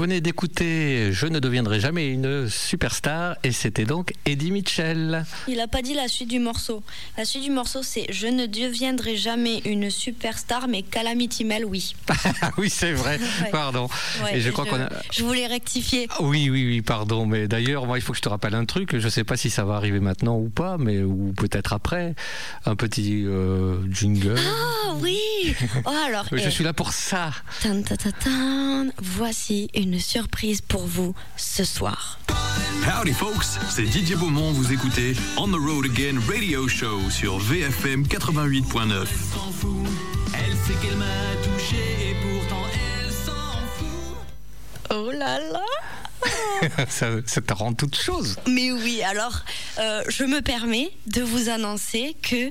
Venez d'écouter Je ne deviendrai jamais une superstar et c'était donc Eddie Mitchell. Il a pas dit la suite du morceau. La suite du morceau, c'est Je ne deviendrai jamais une superstar, mais Calamity Mel, oui. Oui, c'est vrai, Ouais. pardon. Ouais, et je crois qu'on a... je voulais rectifier. Ah Oui, oui, oui, pardon. Mais d'ailleurs, moi, il faut que je te rappelle un truc. Je ne sais pas si ça va arriver maintenant ou pas, mais ou peut-être après. Un petit euh, jingle. Ah oui Oh alors, je eh, suis là pour ça. tan, tan, tan. voici une surprise pour vous ce soir. Howdy folks, c'est Didier Beaumont, vous écoutez On the Road Again Radio Show sur VFM 88.9. Elle sait qu'elle m'a touché et pourtant elle s'en fout. Oh là là ça, ça te rend toute chose. Mais oui, alors euh, je me permets de vous annoncer que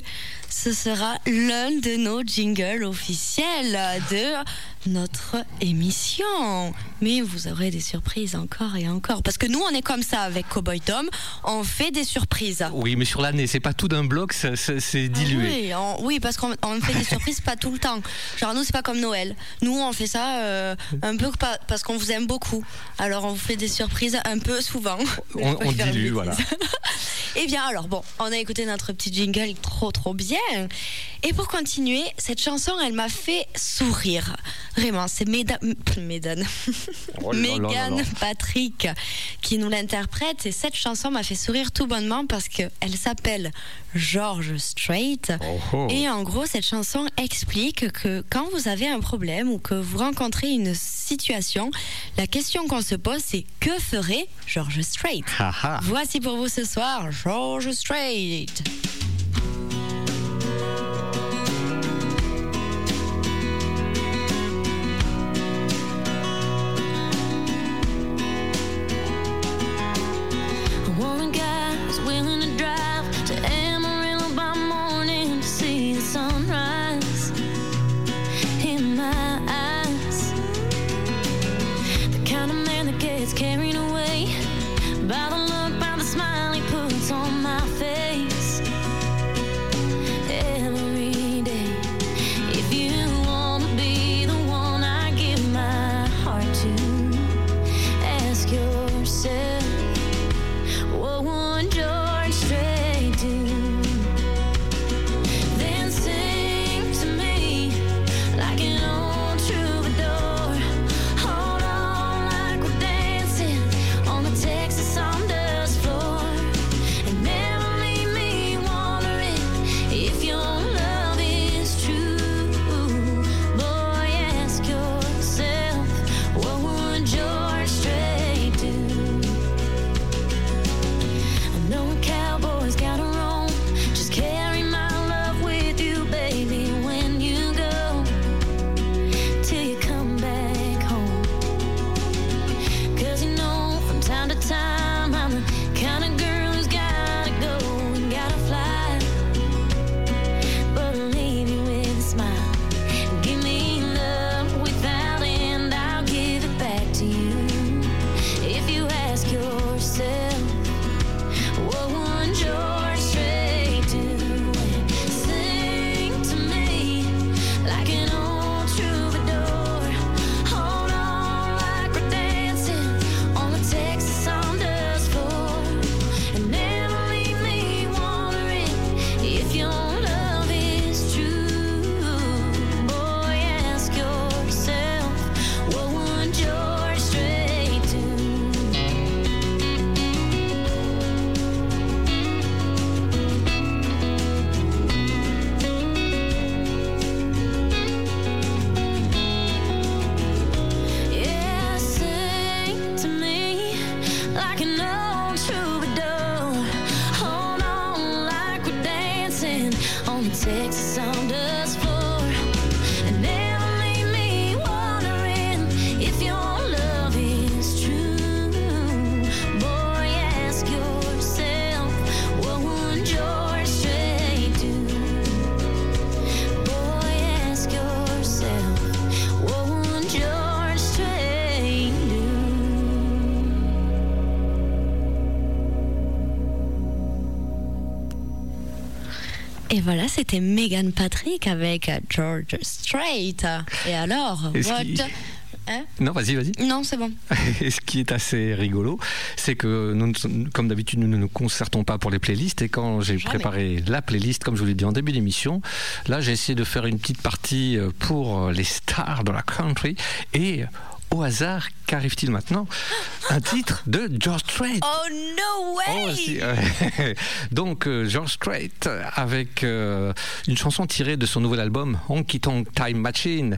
ce sera l'un de nos jingles officiels de notre émission. Mais vous aurez des surprises encore et encore. Parce que nous, on est comme ça avec Cowboy Tom, on fait des surprises. Oui, mais sur l'année, c'est pas tout d'un bloc, c'est dilué. Ah Oui, on, oui, parce qu'on on fait des surprises pas tout le temps. Genre nous, c'est pas comme Noël. Nous, on fait ça euh, un peu parce qu'on vous aime beaucoup. Alors on vous fait des surprises un peu souvent. On- on dilue, voilà. Eh bien alors bon, on a écouté notre petit jingle trop trop bien. Et pour continuer, cette chanson, elle m'a fait sourire. Vraiment, c'est Méda- Médane. Oh Mégane. Patrick qui nous l'interprète et cette chanson m'a fait sourire tout bonnement parce qu'elle s'appelle George Strait Oh, oh. et en gros cette chanson explique que quand vous avez un problème ou que vous rencontrez une situation, la question qu'on se pose c'est que ferait George Strait? Ah, ah. Voici pour vous ce soir George Strait. A woman guy's willing to drive. Voilà, c'était Megan Patrick avec George Strait. Et alors, what Hein? Non, vas-y, vas-y. Non, c'est bon. Et ce qui est assez rigolo, c'est que nous, comme d'habitude, nous ne nous concertons pas pour les playlists. Et quand j'ai préparé la playlist, comme je vous l'ai dit en début d'émission, là, j'ai essayé de faire une petite partie euh, pour les stars de la country. Et au hasard, qu'arrive-t-il maintenant? Un titre de George Strait. Oh no way Oh, si, ouais. Donc euh, George Strait avec euh, une chanson tirée de son nouvel album Honky Tonk Time Machine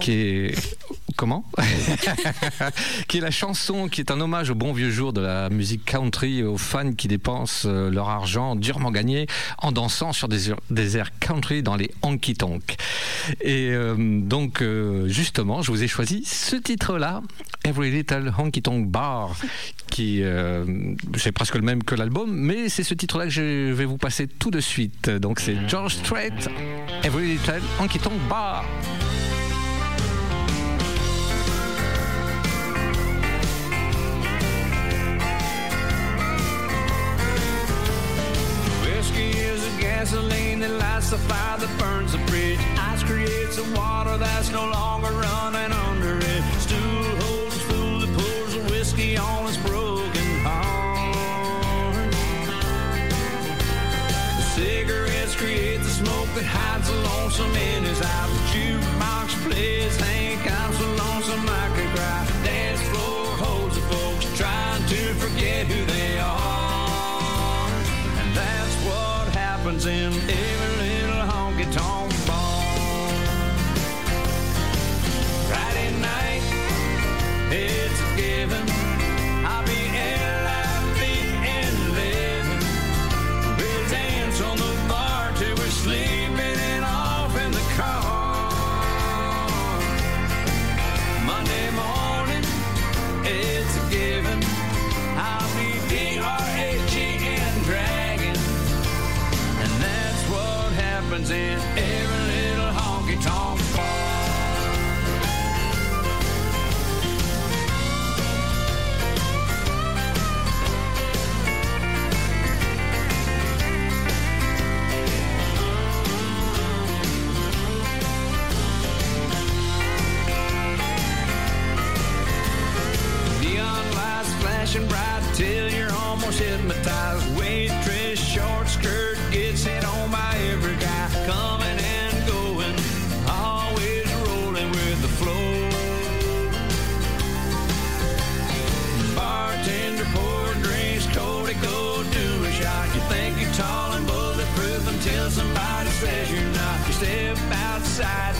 qui est comment qui est la chanson qui est un hommage au bon vieux jour de la musique country aux fans qui dépensent euh, leur argent durement gagné en dansant sur des, airs- country dans les honky tonk. Et euh, donc euh, justement, je vous ai choisi ce titre-là, Every Little Honky Tonk Bar, qui c'est presque le même que l'album, mais c'est ce titre-là que je vais vous passer tout de suite. Donc c'est George Strait, Every Little Honky Tonk Bar. Gasoline that lights the fire that burns the bridge. Ice creates the water that's no longer running under it. Stool holds the fool that pours the whiskey on his broken heart. Cigarettes create the smoke that hides the lonesome in his eyes. The jukebox plays Hank, side.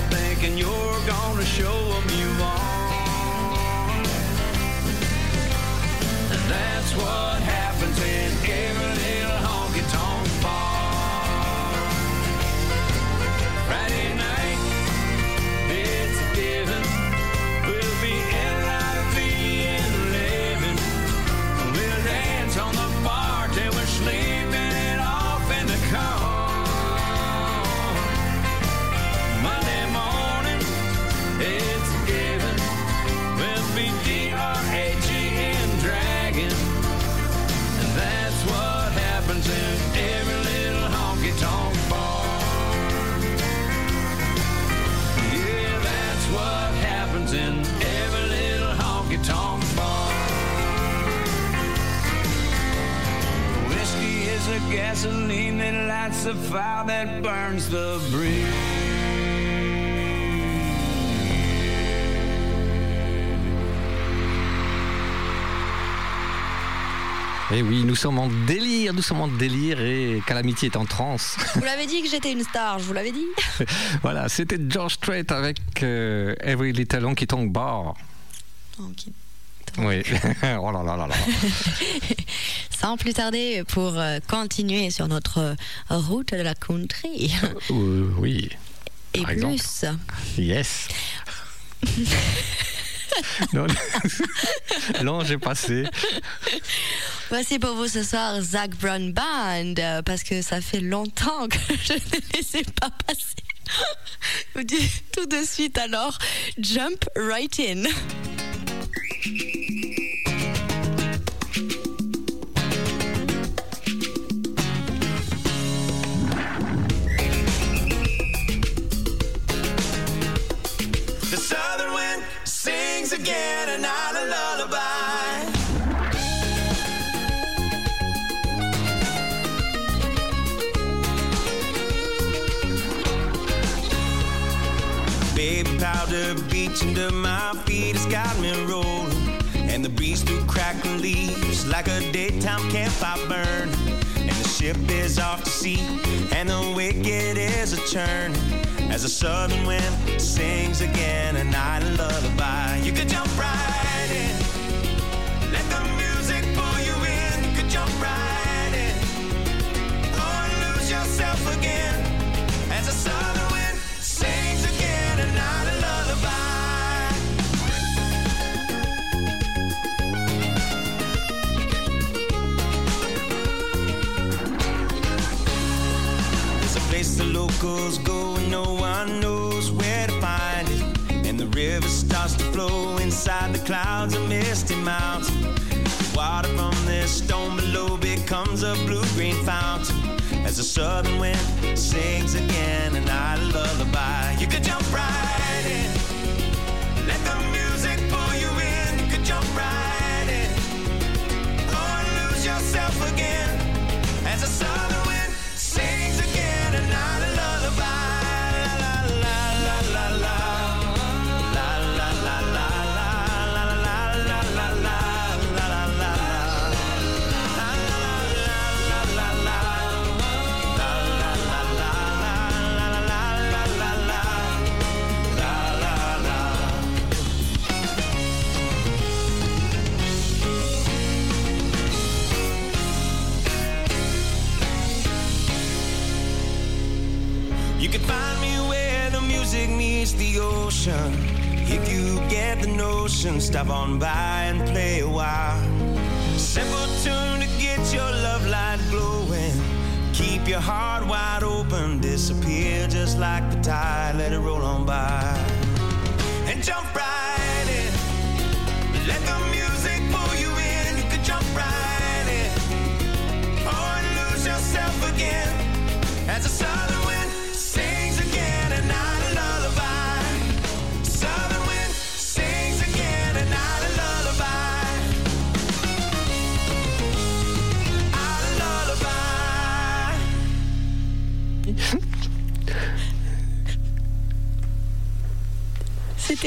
Et Eh oui, nous sommes en délire, nous sommes en délire et Calamity est en transe. Vous l'avez dit que j'étais une star, je vous l'avais dit. voilà, c'était George Strait avec euh, Every Little Honky Tonk Bar. Ok. Oui. oh là là là là. Sans plus tarder, pour euh, continuer sur notre euh, route de la country. Euh, oui. Et Par exemple. plus. Yes. non j'ai passé. Voici pour vous ce soir Zach Brown Band, euh, parce que ça fait longtemps que je ne les pas passés. Je vous dis tout de suite alors, jump right in. Sings again and not a lullaby. Baby powder beach under my feet has got me rolling. And the breeze through crackling leaves like a daytime campfire burn. And the ship is off to sea, and the wicked is a churn. As the southern wind sings again a night lullaby. You could jump right in. Let the music pull you in. You could jump right in. Or lose yourself again. As the southern locals go and no one knows where to find it. And the river starts to flow inside the clouds of misty mountain. Water from this stone below becomes a blue-green fountain. As the southern wind sings again a night lullaby. You could jump right in. Let the music pull you in. You could jump right in. Or lose yourself again. As the southern the ocean. If you get the notion, stop on by and play a while. Simple tune to get your love light glowing. Keep your heart wide open, disappear just like the tide, let it roll on by.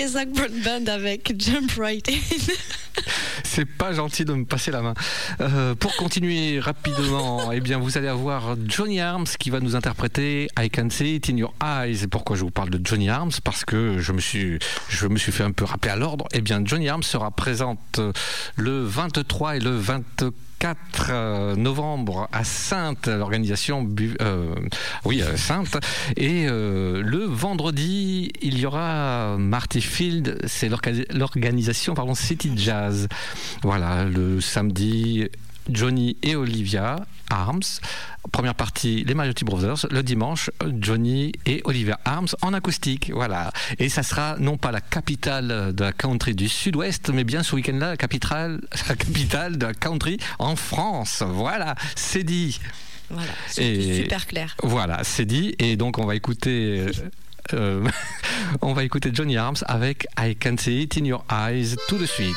Zach Broadband avec Jump Right In. C'est pas gentil de me passer la main. Euh, pour continuer rapidement, eh bien, vous allez avoir Johnny Arms qui va nous interpréter I Can See It in Your Eyes. Et pourquoi je vous parle de Johnny Arms? Parce que je me suis, je me suis fait un peu rappeler à l'ordre. Eh bien, Johnny Arms sera présente le 23 et le 24 4 novembre à Sainte, l'organisation euh, oui euh, Sainte, et euh, le vendredi il y aura Marty Field, c'est l'orga- l'organisation pardon City Jazz. Voilà, le samedi Johnny et Olivia Arms. Première partie, les Mariotti Brothers. Le dimanche, Johnny et Olivia Arms en acoustique. Voilà. Et ça sera non pas la capitale de la country du sud-ouest, mais bien ce week-end-là, la capitale, la capitale de la country en France. Voilà, c'est dit. Voilà, Et- super clair. Voilà, c'est dit. Et donc, on va écouter. euh, euh, on va écouter Johnny Arms avec I Can See It in Your Eyes tout de suite.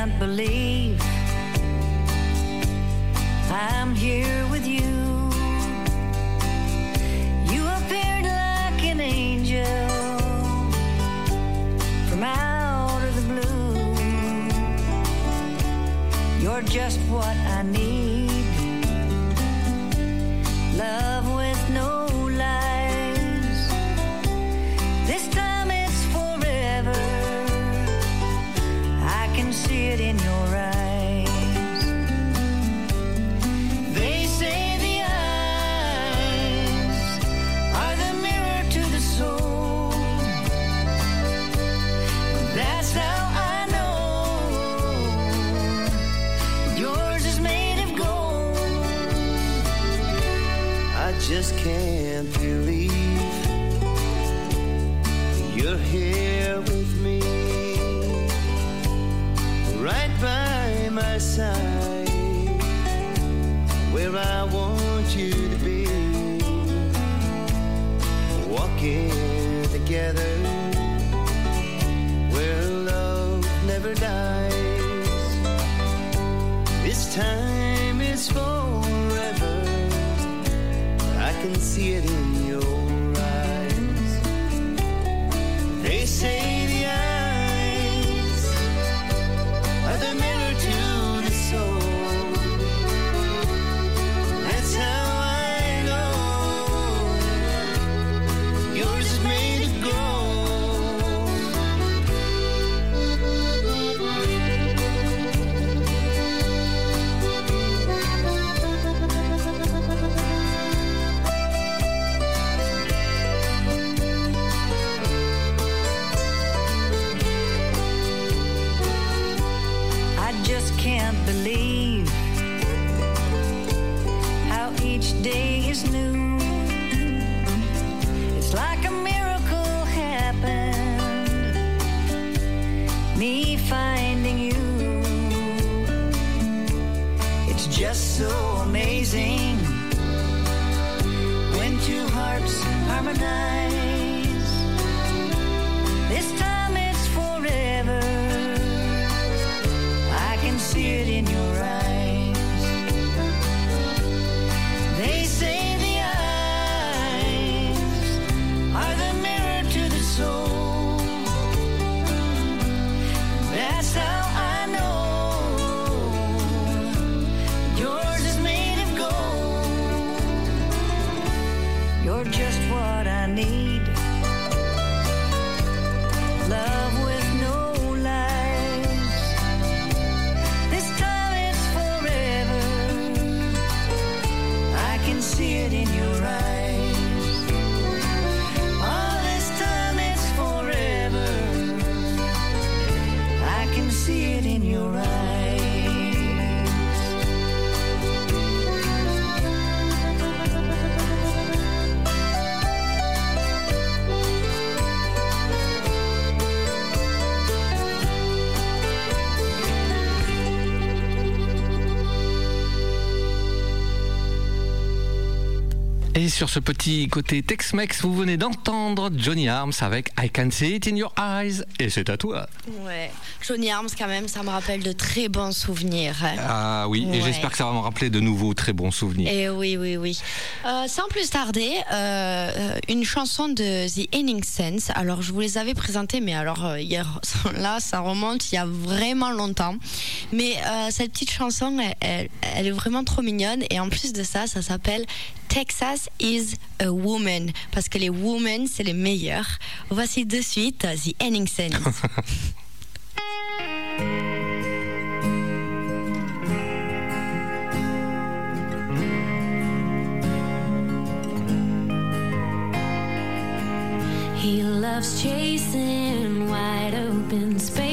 Can't believe I'm here with you. You appeared like an angel from out of the blue. You're just what I need. Sur ce petit côté Tex-Mex, vous venez d'entendre Johnny Arms avec I Can See It in Your Eyes. Et c'est à toi. Ouais. Johnny Arms, quand même, ça me rappelle de très bons souvenirs. hein. Ah oui, et j'espère que ça va me rappeler de nouveaux très bons souvenirs. Et oui, oui, oui. Euh, sans plus tarder, euh, une chanson de The Ending Sense. Alors, je vous les avais présentées, mais alors, euh, hier, là, ça remonte il y a vraiment longtemps. Mais euh, cette petite chanson, elle, elle- elle est vraiment trop mignonne. Et en plus de ça, ça s'appelle Texas is a Woman. Parce que les women, c'est les meilleurs. Voici de suite The Ending Sense. He loves chasing wide open spaces.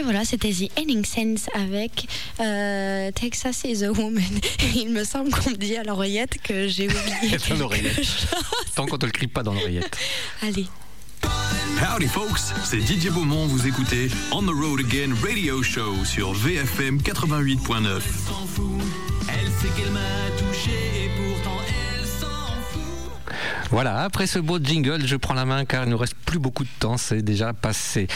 Et voilà, c'était The Ending Sense avec euh, Texas is a Woman. Il me semble qu'on me dit à l'oreillette que j'ai oublié. Dans l'oreillette. Tant qu'on te le crie pas dans l'oreillette. Allez. Howdy folks, c'est Didier Beaumont, vous écoutez On the Road Again Radio Show sur VFM 88.9. s'en fout. Elle sait qu'elle Voilà, après ce beau jingle, je prends la main car il ne reste plus beaucoup de temps, c'est déjà passé.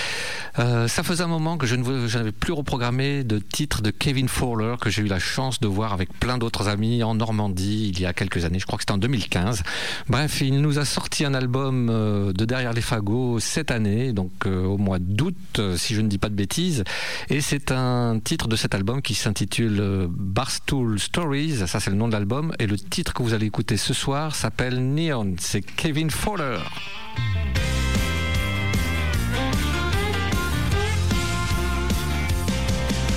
Euh, ça faisait un moment que je n'avais plus reprogrammé de titre de Kevin Fowler que j'ai eu la chance de voir avec plein d'autres amis en Normandie il y a quelques années, je crois que c'était en 2015. Bref, il nous a sorti un album euh, de Derrière les fagots cette année, donc euh, au mois d'août, euh, si je ne dis pas de bêtises. Et c'est un titre de cet album qui s'intitule Barstool Stories, ça c'est le nom de l'album, et le titre que vous allez écouter ce soir s'appelle Neon, c'est Kevin Fowler.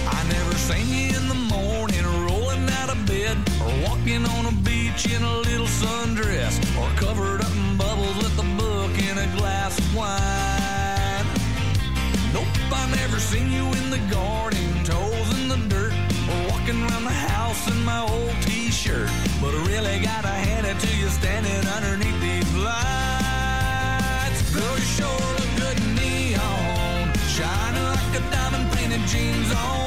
I never seen you in the morning rolling out of bed or walking on a beach in a little sundress or covered up in bubbles with a book in a glass of wine. Nope, I never seen you in the garden, toes in the dirt or walking around the house in my old t-shirt. But I really gotta hand it to you standing underneath gone.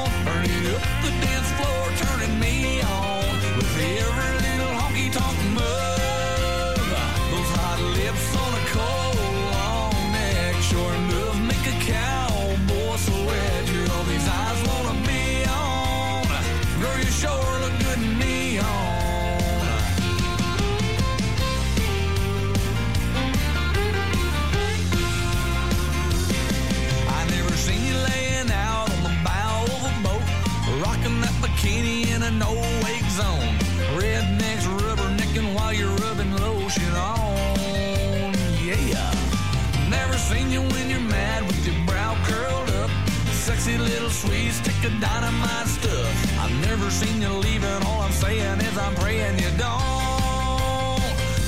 Sweet stick of dynamite stuff. I've never seen you leaving. All I'm saying is I'm praying you don't.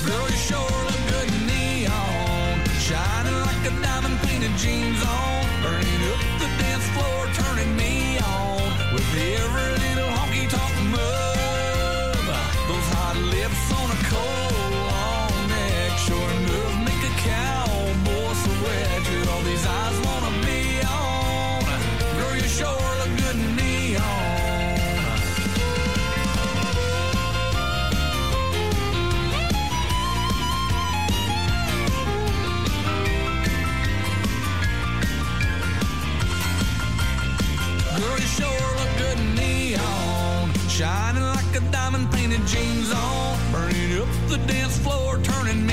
Girl, you sure look good in neon. Shining like a diamond painted jeans on. Burning up the dance floor, turning me jeans on. Burning up the dance floor, turning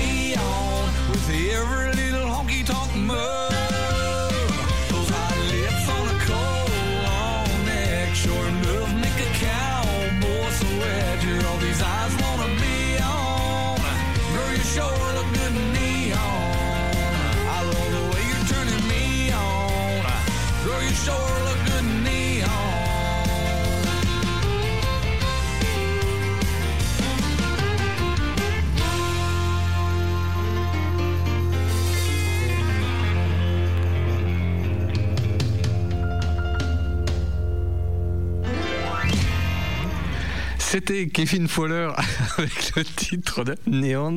C'était Kevin Fowler avec le titre de Neon.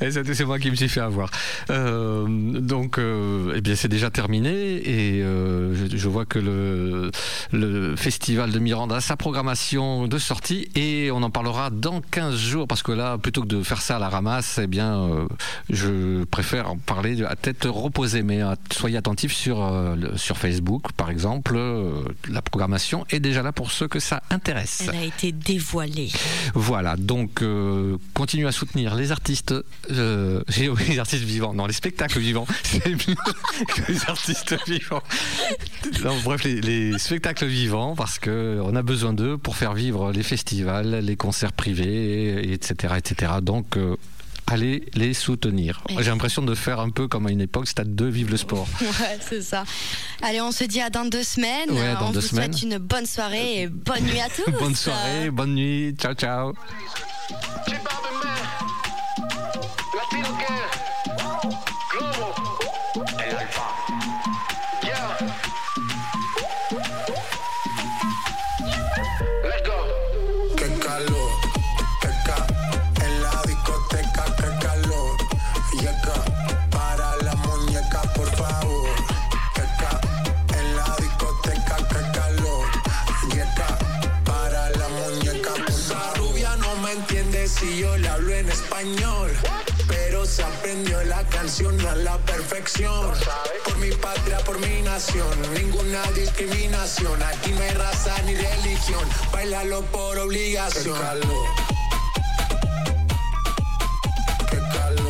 C'est moi qui me suis fait avoir. Euh, donc, euh, eh bien, c'est déjà terminé et euh, je, je vois que le, le festival de Miranda a sa programmation de sortie et on en parlera dans 15 jours parce que là, plutôt que de faire ça à la ramasse, eh bien, je préfère en parler à tête reposée. Mais soyez attentifs sur, sur Facebook, par exemple. la programmation est déjà là pour ceux que ça intéresse. Elle a été dévoilée. Voilà, donc continuez à soutenir les artistes, euh, j'ai- oui, les artistes vivants, non, les spectacles vivants, c'est mieux que les artistes vivants. Non, bref, les, les spectacles vivants, parce que on a besoin d'eux pour faire vivre les festivals, les concerts privés, et- etc., etc. Donc euh, allez les soutenir. J'ai l'impression de faire un peu comme à une époque, Stade 2, vive le sport. Ouais, c'est ça. Allez, on se dit à dans deux semaines. Ouais, dans on deux vous semaines. souhaite une bonne soirée et bonne nuit à tous. bonne soirée, bonne nuit, ciao ciao. Si yo le hablo en español, pero se aprendió la canción a la perfección. Por mi patria, por mi nación, ninguna discriminación. Aquí no hay raza ni religión, bailalo por obligación. Qué calor.